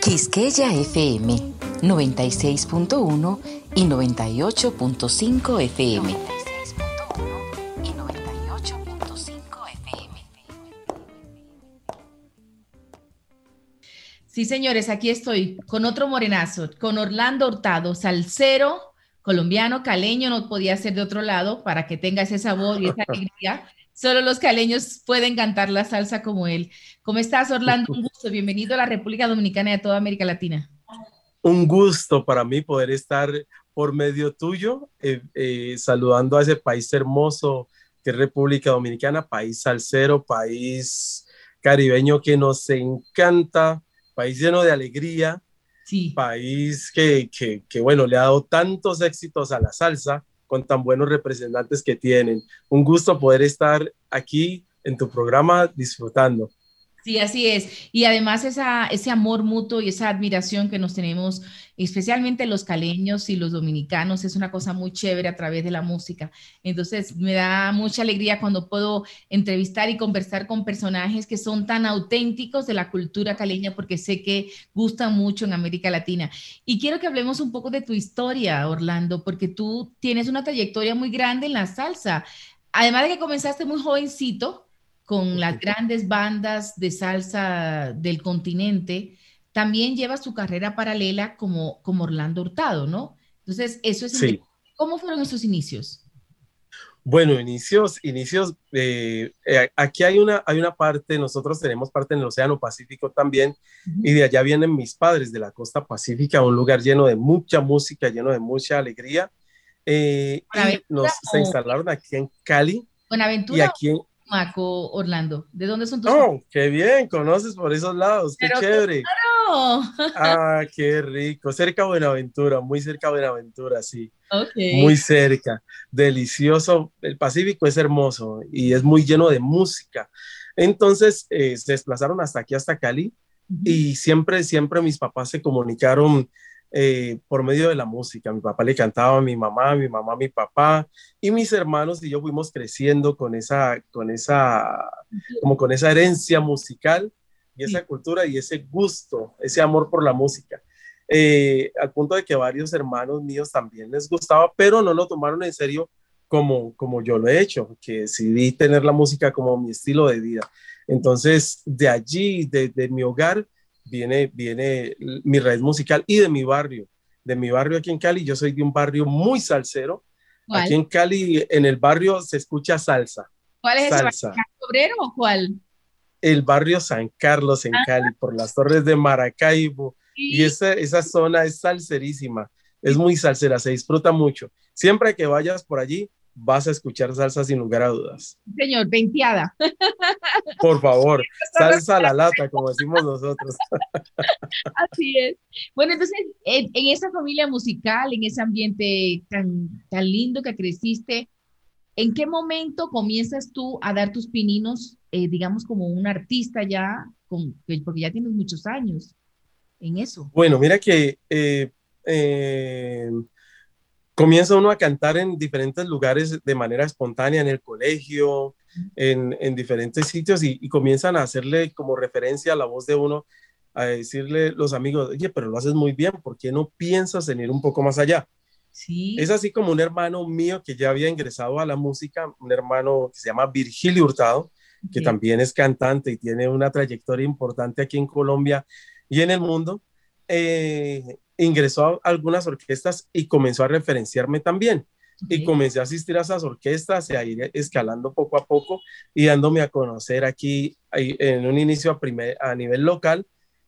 Quisqueya FM 96.1 y 98.5 FM. Sí, señores, aquí estoy con otro morenazo, con Orlando Hurtado, salsero colombiano, caleño, no podía ser de otro lado para que tenga ese sabor y esa alegría. Solo los caleños pueden cantar la salsa como él. ¿Cómo estás, Orlando? Un gusto. Bienvenido a la República Dominicana y a toda América Latina. Un gusto para mí poder estar por medio tuyo, eh, eh, saludando a ese país hermoso que es República Dominicana, país salsero, país caribeño que nos encanta, país lleno de alegría, sí. país que, que, que, bueno, le ha dado tantos éxitos a la salsa con tan buenos representantes que tienen. Un gusto poder estar aquí en tu programa disfrutando. Sí, así es. Y además esa, ese amor mutuo y esa admiración que nos tenemos, especialmente los caleños y los dominicanos, es una cosa muy chévere a través de la música. Entonces, me da mucha alegría cuando puedo entrevistar y conversar con personajes que son tan auténticos de la cultura caleña, porque sé que gustan mucho en América Latina. Y quiero que hablemos un poco de tu historia, Orlando, porque tú tienes una trayectoria muy grande en la salsa. Además de que comenzaste muy jovencito, con las grandes bandas de salsa del continente, también lleva su carrera paralela como, como Orlando Hurtado, ¿no? Entonces, eso es... Sí. ¿Cómo fueron esos inicios? Bueno, inicios, inicios, eh, eh, aquí hay una, hay una parte, nosotros tenemos parte en el Océano Pacífico también, y de allá vienen mis padres de la costa pacífica, un lugar lleno de mucha música, lleno de mucha alegría. Eh, y nos se instalaron aquí en Cali. Buenaventura. Y aquí en, Maco, Orlando? ¿De dónde son tus Oh, qué bien, conoces por esos lados, qué Pero chévere. claro. Ah, qué rico, cerca de Buenaventura, muy cerca de Buenaventura, sí. Ok. Muy cerca, delicioso. El Pacífico es hermoso y es muy lleno de música. Entonces eh, se desplazaron hasta aquí, hasta Cali, y siempre, siempre mis papás se comunicaron eh, por medio de la música. Mi papá le cantaba a mi mamá, mi mamá a mi papá, y mis hermanos y yo fuimos creciendo con esa, con esa, como con esa herencia musical y esa cultura y ese gusto, ese amor por la música. Eh, al punto de que varios hermanos míos también les gustaba, pero no lo tomaron en serio como, como yo lo he hecho, que decidí tener la música como mi estilo de vida. Entonces, de allí, de, de mi hogar, viene, viene mi raíz musical y de mi barrio, de mi barrio aquí en Cali. Yo soy de un barrio muy salsero. ¿Cuál? Aquí en Cali, en el barrio se escucha salsa. ¿Cuál es ese Salsa. barrio? obrero o cuál? El barrio San Carlos en Ah. Cali, por las torres de Maracaibo. Y esa, esa zona es salserísima, es muy salsera, se disfruta mucho. Siempre que vayas por allí, vas a escuchar salsa sin lugar a dudas. Señor, venteada. Por favor, salsa a la lata, como decimos nosotros. Así es. Bueno, entonces, en, en esa familia musical, en ese ambiente tan, tan lindo que creciste, ¿en qué momento comienzas tú a dar tus pininos, eh, digamos, como un artista ya, con, que- porque ya tienes muchos años en eso? Bueno, mira que eh, eh, comienza uno a cantar en diferentes lugares de manera espontánea, en el colegio, en, en diferentes sitios, y, y comienzan a hacerle como referencia a la voz de uno, a decirle los amigos, oye, pero lo haces muy bien, ¿por qué no piensas en ir un poco más allá? Sí. Es así como un hermano mío que ya había ingresado a la música, un hermano que se llama Virgilio Hurtado, que también es cantante y tiene una trayectoria importante aquí en Colombia y en el mundo, eh, ingresó a algunas orquestas y comenzó a referenciarme también. Y Ok. comencé a asistir a esas orquestas y a ir escalando poco a poco y dándome a conocer aquí en un inicio a, primer, a nivel local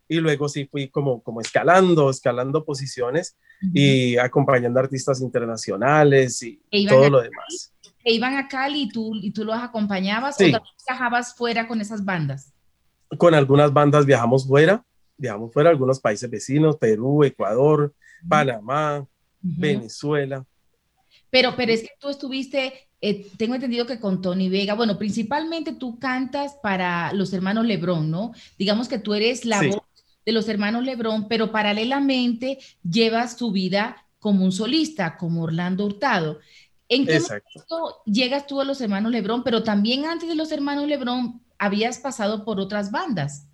y luego sí fui como, como escalando, escalando posiciones y acompañando artistas internacionales y E todo a- lo demás. E iban a Cali y tú, y tú los acompañabas Sí. o también viajabas fuera con esas bandas. Con algunas bandas viajamos fuera, viajamos fuera algunos países vecinos, Perú, Ecuador, Panamá. Venezuela. Pero, pero es que tú estuviste, eh, tengo entendido que con Tony Vega, bueno, principalmente tú cantas para los hermanos Lebrón, ¿no? Digamos que tú eres la Sí. voz de los hermanos Lebrón, pero paralelamente llevas tu vida como un solista, como Orlando Hurtado. ¿En qué Exacto. momento llegas tú a los hermanos Lebrón, pero también antes de los hermanos Lebrón habías pasado por otras bandas?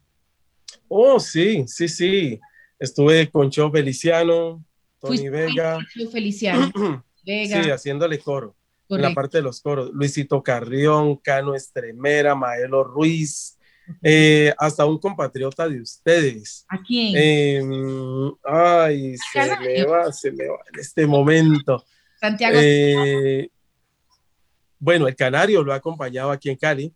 Oh, sí, sí, sí. Estuve con Cho Feliciano, Tony Vega. Feliciano, Vega. Sí, haciéndole coro. En la parte de los coros. Luisito Carrión, Cano Estremera, Maelo Ruiz, eh, hasta un compatriota de ustedes. ¿A quién? Eh, ay, se me va, se me va en este momento. Santiago. Eh, bueno, el Canario lo ha acompañado aquí en Cali.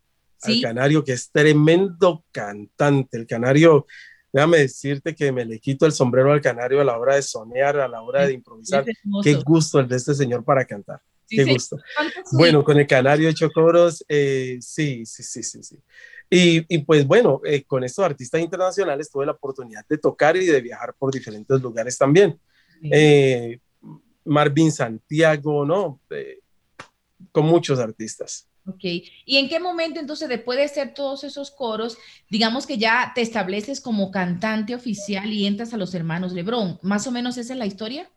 Sí. El Canario, que es tremendo cantante. El Canario, déjame decirte que me le quito el sombrero al Canario a la hora de soñar, a la hora de improvisar. Qué gusto el de este señor para cantar. Sí, Qué gusto. Bueno, con el Canario he hecho coros, eh, sí, sí, sí, sí, sí. Y, y pues bueno, eh, con estos artistas internacionales tuve la oportunidad de tocar y de viajar por diferentes lugares también. Eh, Marvin Santiago, ¿no? Eh, con muchos artistas. Ok, ¿y en qué momento entonces después de hacer todos esos coros, digamos que ya te estableces como cantante oficial y entras a los hermanos Lebrón? ¿Más o menos esa es la historia?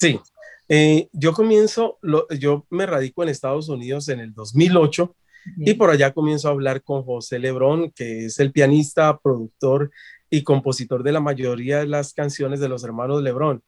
Sí, eh, yo comienzo, lo- yo me radico en Estados Unidos en el 2008 y por allá comienzo a hablar con José Lebrón, que es el pianista, productor y compositor de la mayoría de las canciones de los hermanos Lebrón.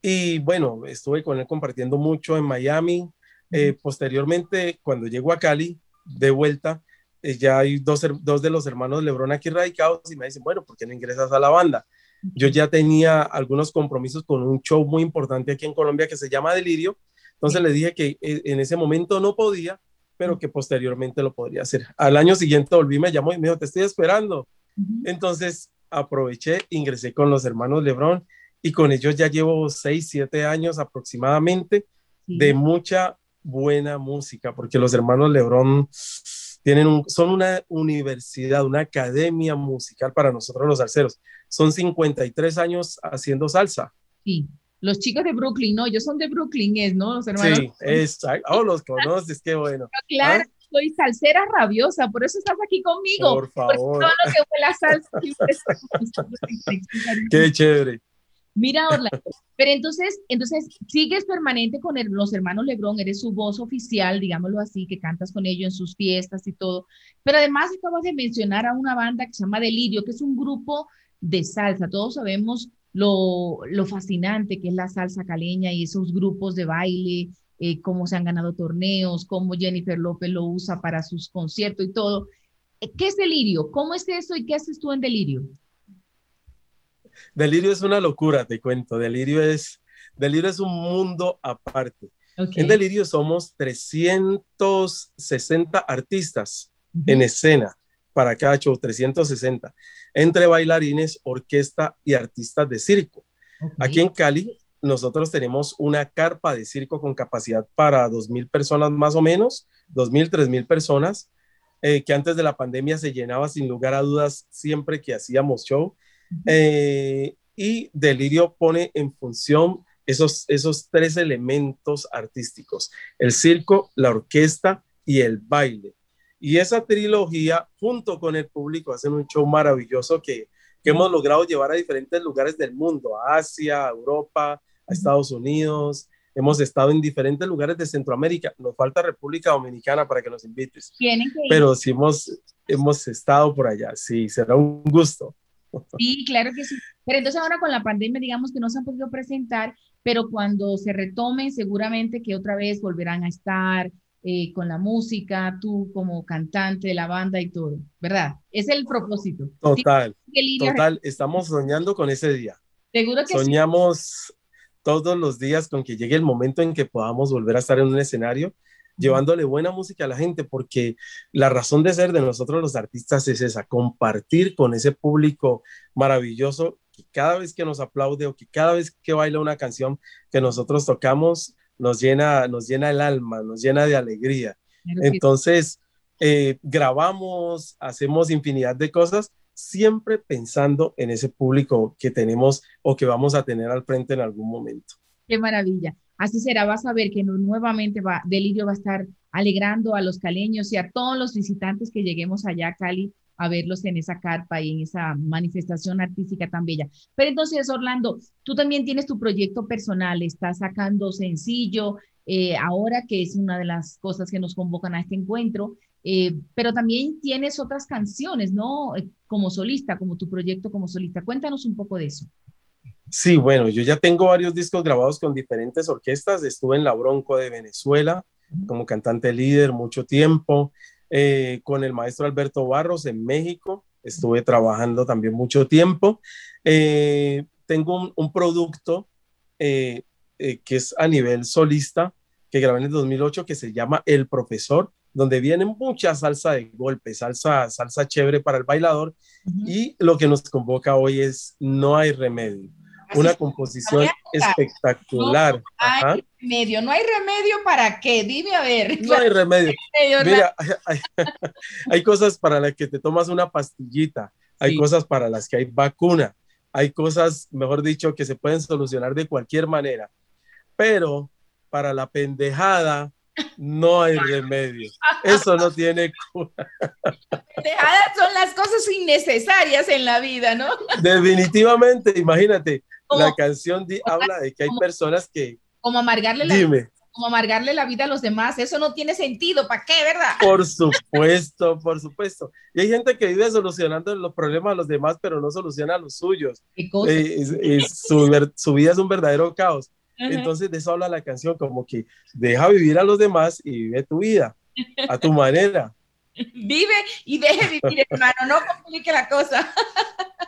Y bueno, estuve con él compartiendo mucho en Miami. Eh, posteriormente, cuando llego a Cali, de vuelta, eh, ya hay dos, dos de los hermanos Lebrón aquí radicados y me dicen, bueno, ¿por qué no ingresas a la banda? Yo ya tenía algunos compromisos con un show muy importante aquí en Colombia que se llama Delirio. Entonces le dije que eh, en ese momento no podía, pero que posteriormente lo podría hacer. Al año siguiente volví, me llamó y me dijo, te estoy esperando. Entonces aproveché, ingresé con los hermanos Lebrón y con ellos ya llevo seis, siete años aproximadamente de mucha buena música, porque los hermanos Lebrón tienen un, son una universidad, una academia musical para nosotros los salseros. Son 53 años haciendo salsa. Sí, los chicos de Brooklyn, no, ellos son de Brooklyn, es, ¿no? Los hermanos. Sí, exacto. Oh, los conoces, qué bueno. Claro, ¿Ah? soy salsera rabiosa, por eso estás aquí conmigo. Por favor. todo lo que fue la salsa. Qué chévere. Mira, Orlando, pero entonces, entonces sigues permanente con los hermanos Lebrón, eres su voz oficial, digámoslo así, que cantas con ellos en sus fiestas y todo. Pero además acabas de mencionar a una banda que se llama Delirio, que es un grupo de salsa. Todos sabemos lo, lo fascinante que es la salsa caleña y esos grupos de baile, eh, cómo se han ganado torneos, cómo Jennifer López lo usa para sus conciertos y todo. Eh, ¿Qué es Delirio? ¿Cómo es eso y qué haces tú en Delirio? Delirio es una locura, te cuento. Delirio es, Delirio es un mundo aparte. En Delirio somos 360 artistas en escena para cada show, 360, entre bailarines, orquesta y artistas de circo. Aquí en Cali, nosotros tenemos una carpa de circo con capacidad para 2.000 personas más o menos, 2.000, 3.000 personas, eh, que antes de la pandemia se llenaba sin lugar a dudas siempre que hacíamos show. Eh, y Delirio pone en función esos, esos tres elementos artísticos, el circo, la orquesta y el baile. Y esa trilogía, junto con el público, hacen un show maravilloso que, que hemos logrado llevar a diferentes lugares del mundo, a Asia, a Europa, a Estados Unidos. Hemos estado en diferentes lugares de Centroamérica. Nos falta República Dominicana para que nos invites. Tienen que ir. Pero sí hemos, hemos estado por allá. Sí, será un gusto. Sí, claro que sí. Pero entonces ahora con la pandemia, digamos que no se han podido presentar, pero cuando se retomen, seguramente que otra vez volverán a estar eh, con la música, tú como cantante de la banda y todo, ¿verdad? Es el propósito. Total, Sí, total. Estamos soñando con ese día. Seguro que sí. Soñamos todos los días con que llegue el momento en que podamos volver a estar en un escenario llevándole buena música a la gente, porque la razón de ser de nosotros los artistas es esa, compartir con ese público maravilloso que cada vez que nos aplaude o que cada vez que baila una canción que nosotros tocamos, nos llena, nos llena el alma, nos llena de alegría. Entonces, eh, grabamos, hacemos infinidad de cosas, siempre pensando en ese público que tenemos o que vamos a tener al frente en algún momento. Qué maravilla. Así será, vas a ver que nuevamente va, Delirio va a estar alegrando a los caleños y a todos los visitantes que lleguemos allá a Cali a verlos en esa carpa y en esa manifestación artística tan bella. Pero entonces, Orlando, tú también tienes tu proyecto personal, estás sacando sencillo, eh, ahora que es una de las cosas que nos convocan a este encuentro, eh, pero también tienes otras canciones, ¿no? Eh, Como solista, como tu proyecto como solista. Cuéntanos un poco de eso. Sí, bueno, yo ya tengo varios discos grabados con diferentes orquestas. Estuve en La Bronco de Venezuela como cantante líder mucho tiempo. eh, con el maestro Alberto Barros en México. Estuve trabajando también mucho tiempo. Eh, tengo un, un producto eh, eh, que es a nivel solista, que grabé en el 2008, que se llama El Profesor, donde viene mucha salsa de golpe, salsa, salsa chévere para el bailador. Y lo que nos convoca hoy es No hay remedio. Una composición espectacular. No Ajá. hay remedio, no hay remedio para qué, dime a ver. No hay remedio. Mira, hay, hay cosas para las que te tomas una pastillita, hay cosas para las que hay vacuna, hay cosas, mejor dicho, que se pueden solucionar de cualquier manera. Pero para la pendejada, no hay remedio. Eso no tiene cura. Pendejadas son las cosas innecesarias en la vida, ¿no? Definitivamente, imagínate, Como- la canción di- habla de que hay personas que, Como amargarle la, dime, como amargarle la vida a los demás, eso no tiene sentido, ¿para qué, verdad? por supuesto, por supuesto. Y hay gente que vive solucionando los problemas de los demás, pero no soluciona los suyos. ¿Qué cosa? Eh, es- es- su, vida es un verdadero caos. Entonces de eso habla la canción, como que deja vivir a los demás y vive tu vida a tu manera. Vive y deje vivir, hermano, no complique la cosa.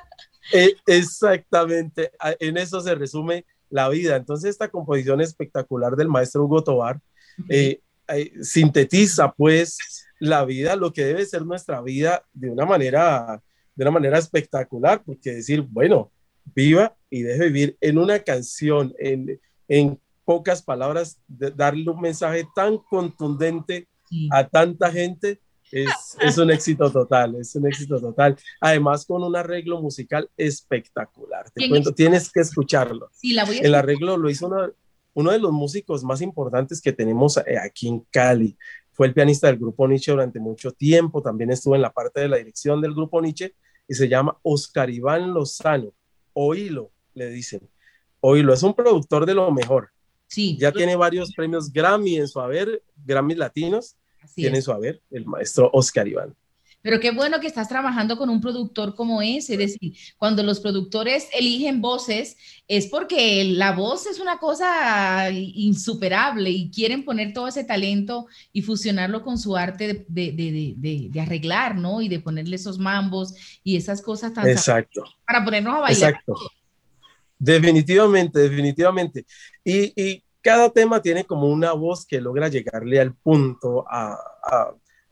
Eh, exactamente, en eso se resume la vida. Entonces esta composición espectacular del maestro Hugo Tobar eh, eh, sintetiza pues la vida, lo que debe ser nuestra vida de una manera, de una manera espectacular, porque decir, bueno, viva y deje vivir en una canción, en, en pocas palabras, de- darle un mensaje tan contundente a tanta gente. Es, es un éxito total, es un éxito total. Además, con un arreglo musical espectacular. Te ¿Quién cuento, es? tienes que escucharlo. Sí, la voy a El arreglo lo hizo uno, uno de los músicos más importantes que tenemos eh, aquí en Cali. Fue el pianista del grupo Nietzsche durante mucho tiempo. También estuvo en la parte de la dirección del grupo Nietzsche y se llama Oscar Iván Lozano. Oílo, le dicen. Oílo, es un productor de lo mejor. Sí. Ya tiene varios premios Grammy en su haber, Grammys latinos. Así tiene en es. su haber el maestro Oscar Iván. Pero qué bueno que estás trabajando con un productor como ese. Es decir, cuando los productores eligen voces, es porque la voz es una cosa insuperable y quieren poner todo ese talento y fusionarlo con su arte de- de- de- de arreglar, ¿no? Y de ponerle esos mambos y esas cosas tan Exacto. para ponernos a bailar. Exacto. Definitivamente, definitivamente. Y, y cada tema tiene como una voz que logra llegarle al punto a-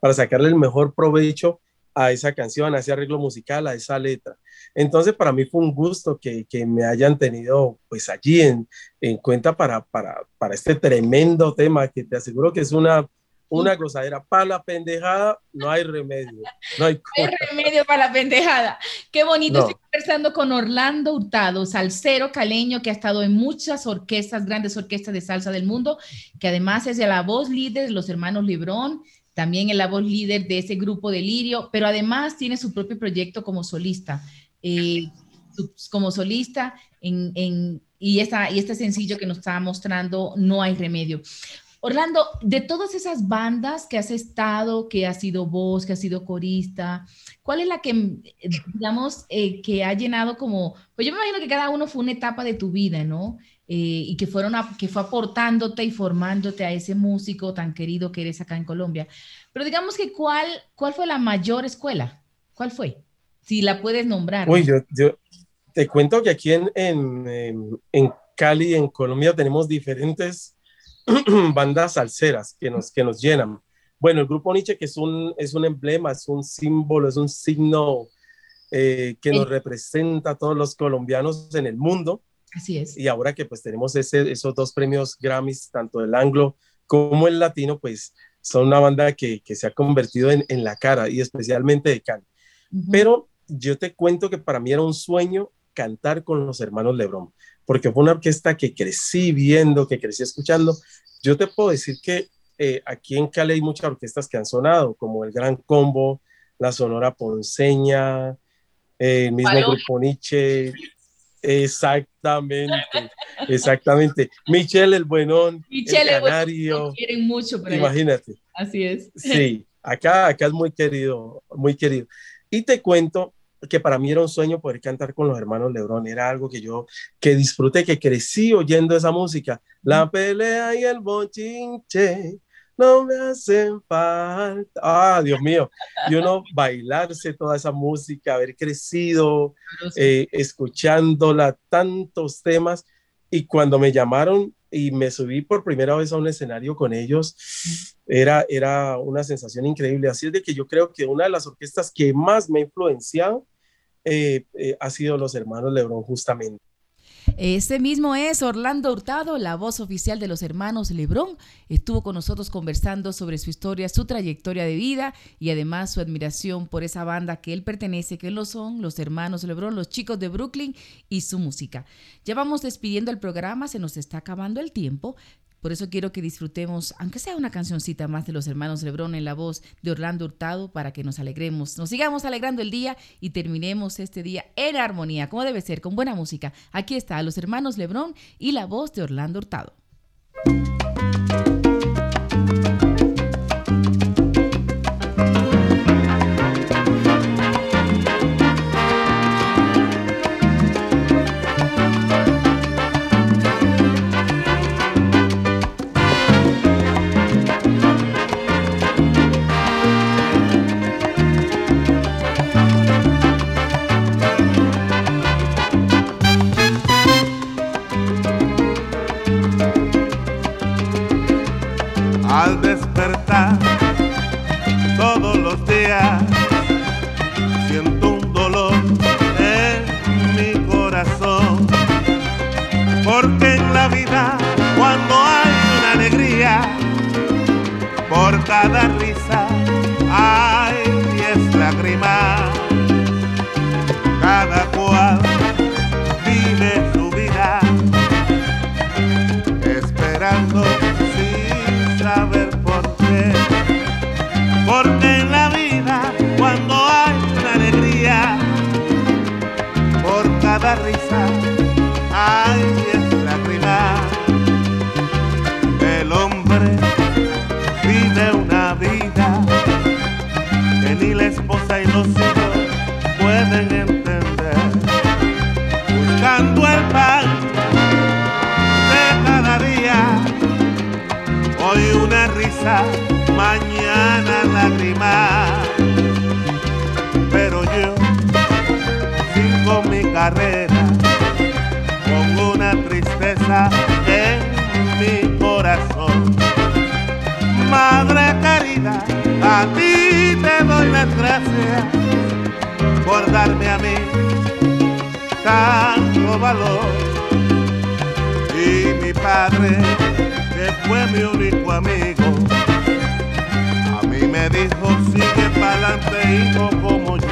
para sacarle el mejor provecho a esa canción, a ese arreglo musical, a esa letra. Entonces, para mí fue un gusto que, que me hayan tenido pues allí en, en cuenta para, para, para este tremendo tema que te aseguro que es una, una gozadera. Para la pendejada no hay remedio, no hay cura. remedio para la pendejada. Qué bonito. No. Estoy conversando con Orlando Hurtado, salsero caleño que ha estado en muchas orquestas, grandes orquestas de salsa del mundo, que además es de la voz líder de los hermanos Lebrón, también es la voz líder de ese grupo de Lirio, pero además tiene su propio proyecto como solista. eh, como solista en, en- y, esta, y este sencillo que nos estaba mostrando, No hay remedio. Orlando, de todas esas bandas que has estado, que has sido voz, que has sido corista, ¿cuál es la que, digamos, eh, que ha llenado como, pues yo me imagino que cada uno fue una etapa de tu vida, ¿no? Eh, y que, fueron a- que fue aportándote y formándote a ese músico tan querido que eres acá en Colombia. Pero digamos que, ¿cuál, cuál fue la mayor escuela? ¿Cuál fue? Si la puedes nombrar. Uy, ¿no? yo, yo te cuento que aquí en, en- en Cali, en Colombia, tenemos diferentes bandas salseras que nos, que nos llenan. Bueno, el grupo Nietzsche, que es un, es un emblema, es un símbolo, es un signo eh, que nos representa a todos los colombianos en el mundo. Así es. Y ahora que pues tenemos ese, esos dos premios Grammys, tanto el anglo como el latino, pues son una banda que, que se ha convertido en, en la cara y especialmente de Cali. Pero yo te cuento que para mí era un sueño cantar con los hermanos Lebrón, porque fue una orquesta que crecí viendo, que crecí escuchando. Yo te puedo decir que eh, aquí en Cali hay muchas orquestas que han sonado, como el Gran Combo, la Sonora Ponceña, eh, el mismo Paloma. Grupo Nietzsche. Exactamente, exactamente. Michelle el Buenón, Michelle, el Canario, lo quieren mucho allá. imagínate. Así es. Sí, acá, acá es muy querido, muy querido. Y te cuento que para mí era un sueño poder cantar con los hermanos Lebrón, era algo que yo, que disfruté, que crecí oyendo esa música. La pelea y el bochinche no me hacen falta. Ah, Dios mío. Y uno bailarse toda esa música, haber crecido, eh, escuchándola, tantos temas. Y cuando me llamaron y me subí por primera vez a un escenario con ellos, era, era una sensación increíble. Así es de que yo creo que una de las orquestas que más me ha influenciado eh, eh, ha sido los hermanos Lebrón, justamente. Este mismo es Orlando Hurtado, la voz oficial de los hermanos Lebrón. Estuvo con nosotros conversando sobre su historia, su trayectoria de vida y además su admiración por esa banda que él pertenece, que lo son los hermanos Lebrón, los chicos de Brooklyn y su música. Ya vamos despidiendo el programa, se nos está acabando el tiempo. Por eso quiero que disfrutemos, aunque sea una cancioncita más de los hermanos Lebrón en la voz de Orlando Hurtado, para que nos alegremos, nos sigamos alegrando el día y terminemos este día en armonía, como debe ser, con buena música. Aquí está los hermanos Lebrón y la voz de Orlando Hurtado. Cada risa hay diez lágrimas. El hombre vive una vida que ni la esposa y los hijos pueden entender. Buscando el pan de cada día Hoy una risa, mañana lágrima. Con una tristeza en mi corazón. Madre querida, a ti te doy las gracias por darme a mí tanto valor. Y mi padre que fue mi único amigo. A mí me dijo, sigue pa'lante, hijo, como yo.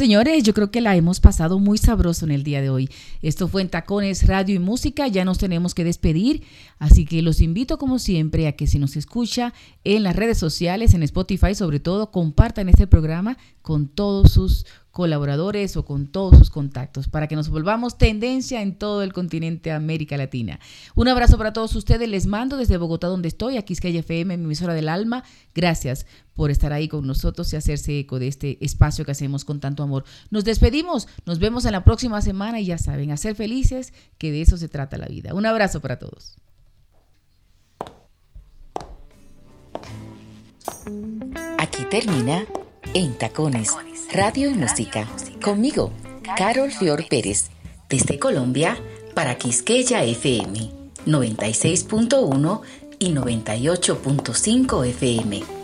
Señores, yo creo que la hemos pasado muy sabroso en el día de hoy. Esto fue en Tacones Radio y Música, ya nos tenemos que despedir, así que los invito como siempre a que si nos escucha en las redes sociales, en Spotify sobre todo, compartan este programa con todos sus colaboradores o con todos sus contactos para que nos volvamos tendencia en todo el continente América Latina. Un abrazo para todos ustedes, les mando desde Bogotá donde estoy, aquí es FM, mi emisora del alma. Gracias por estar ahí con nosotros y hacerse eco de este espacio que hacemos con tanto amor. Nos despedimos, nos vemos en la próxima semana y ya saben, a ser felices, que de eso se trata la vida. Un abrazo para todos. Aquí termina En Tacones, Radio y Música. Conmigo, Carol Fior Pérez, desde Colombia para Quisqueya FM 96.1 y 98.5 FM. 96.1 y 98.5 FM.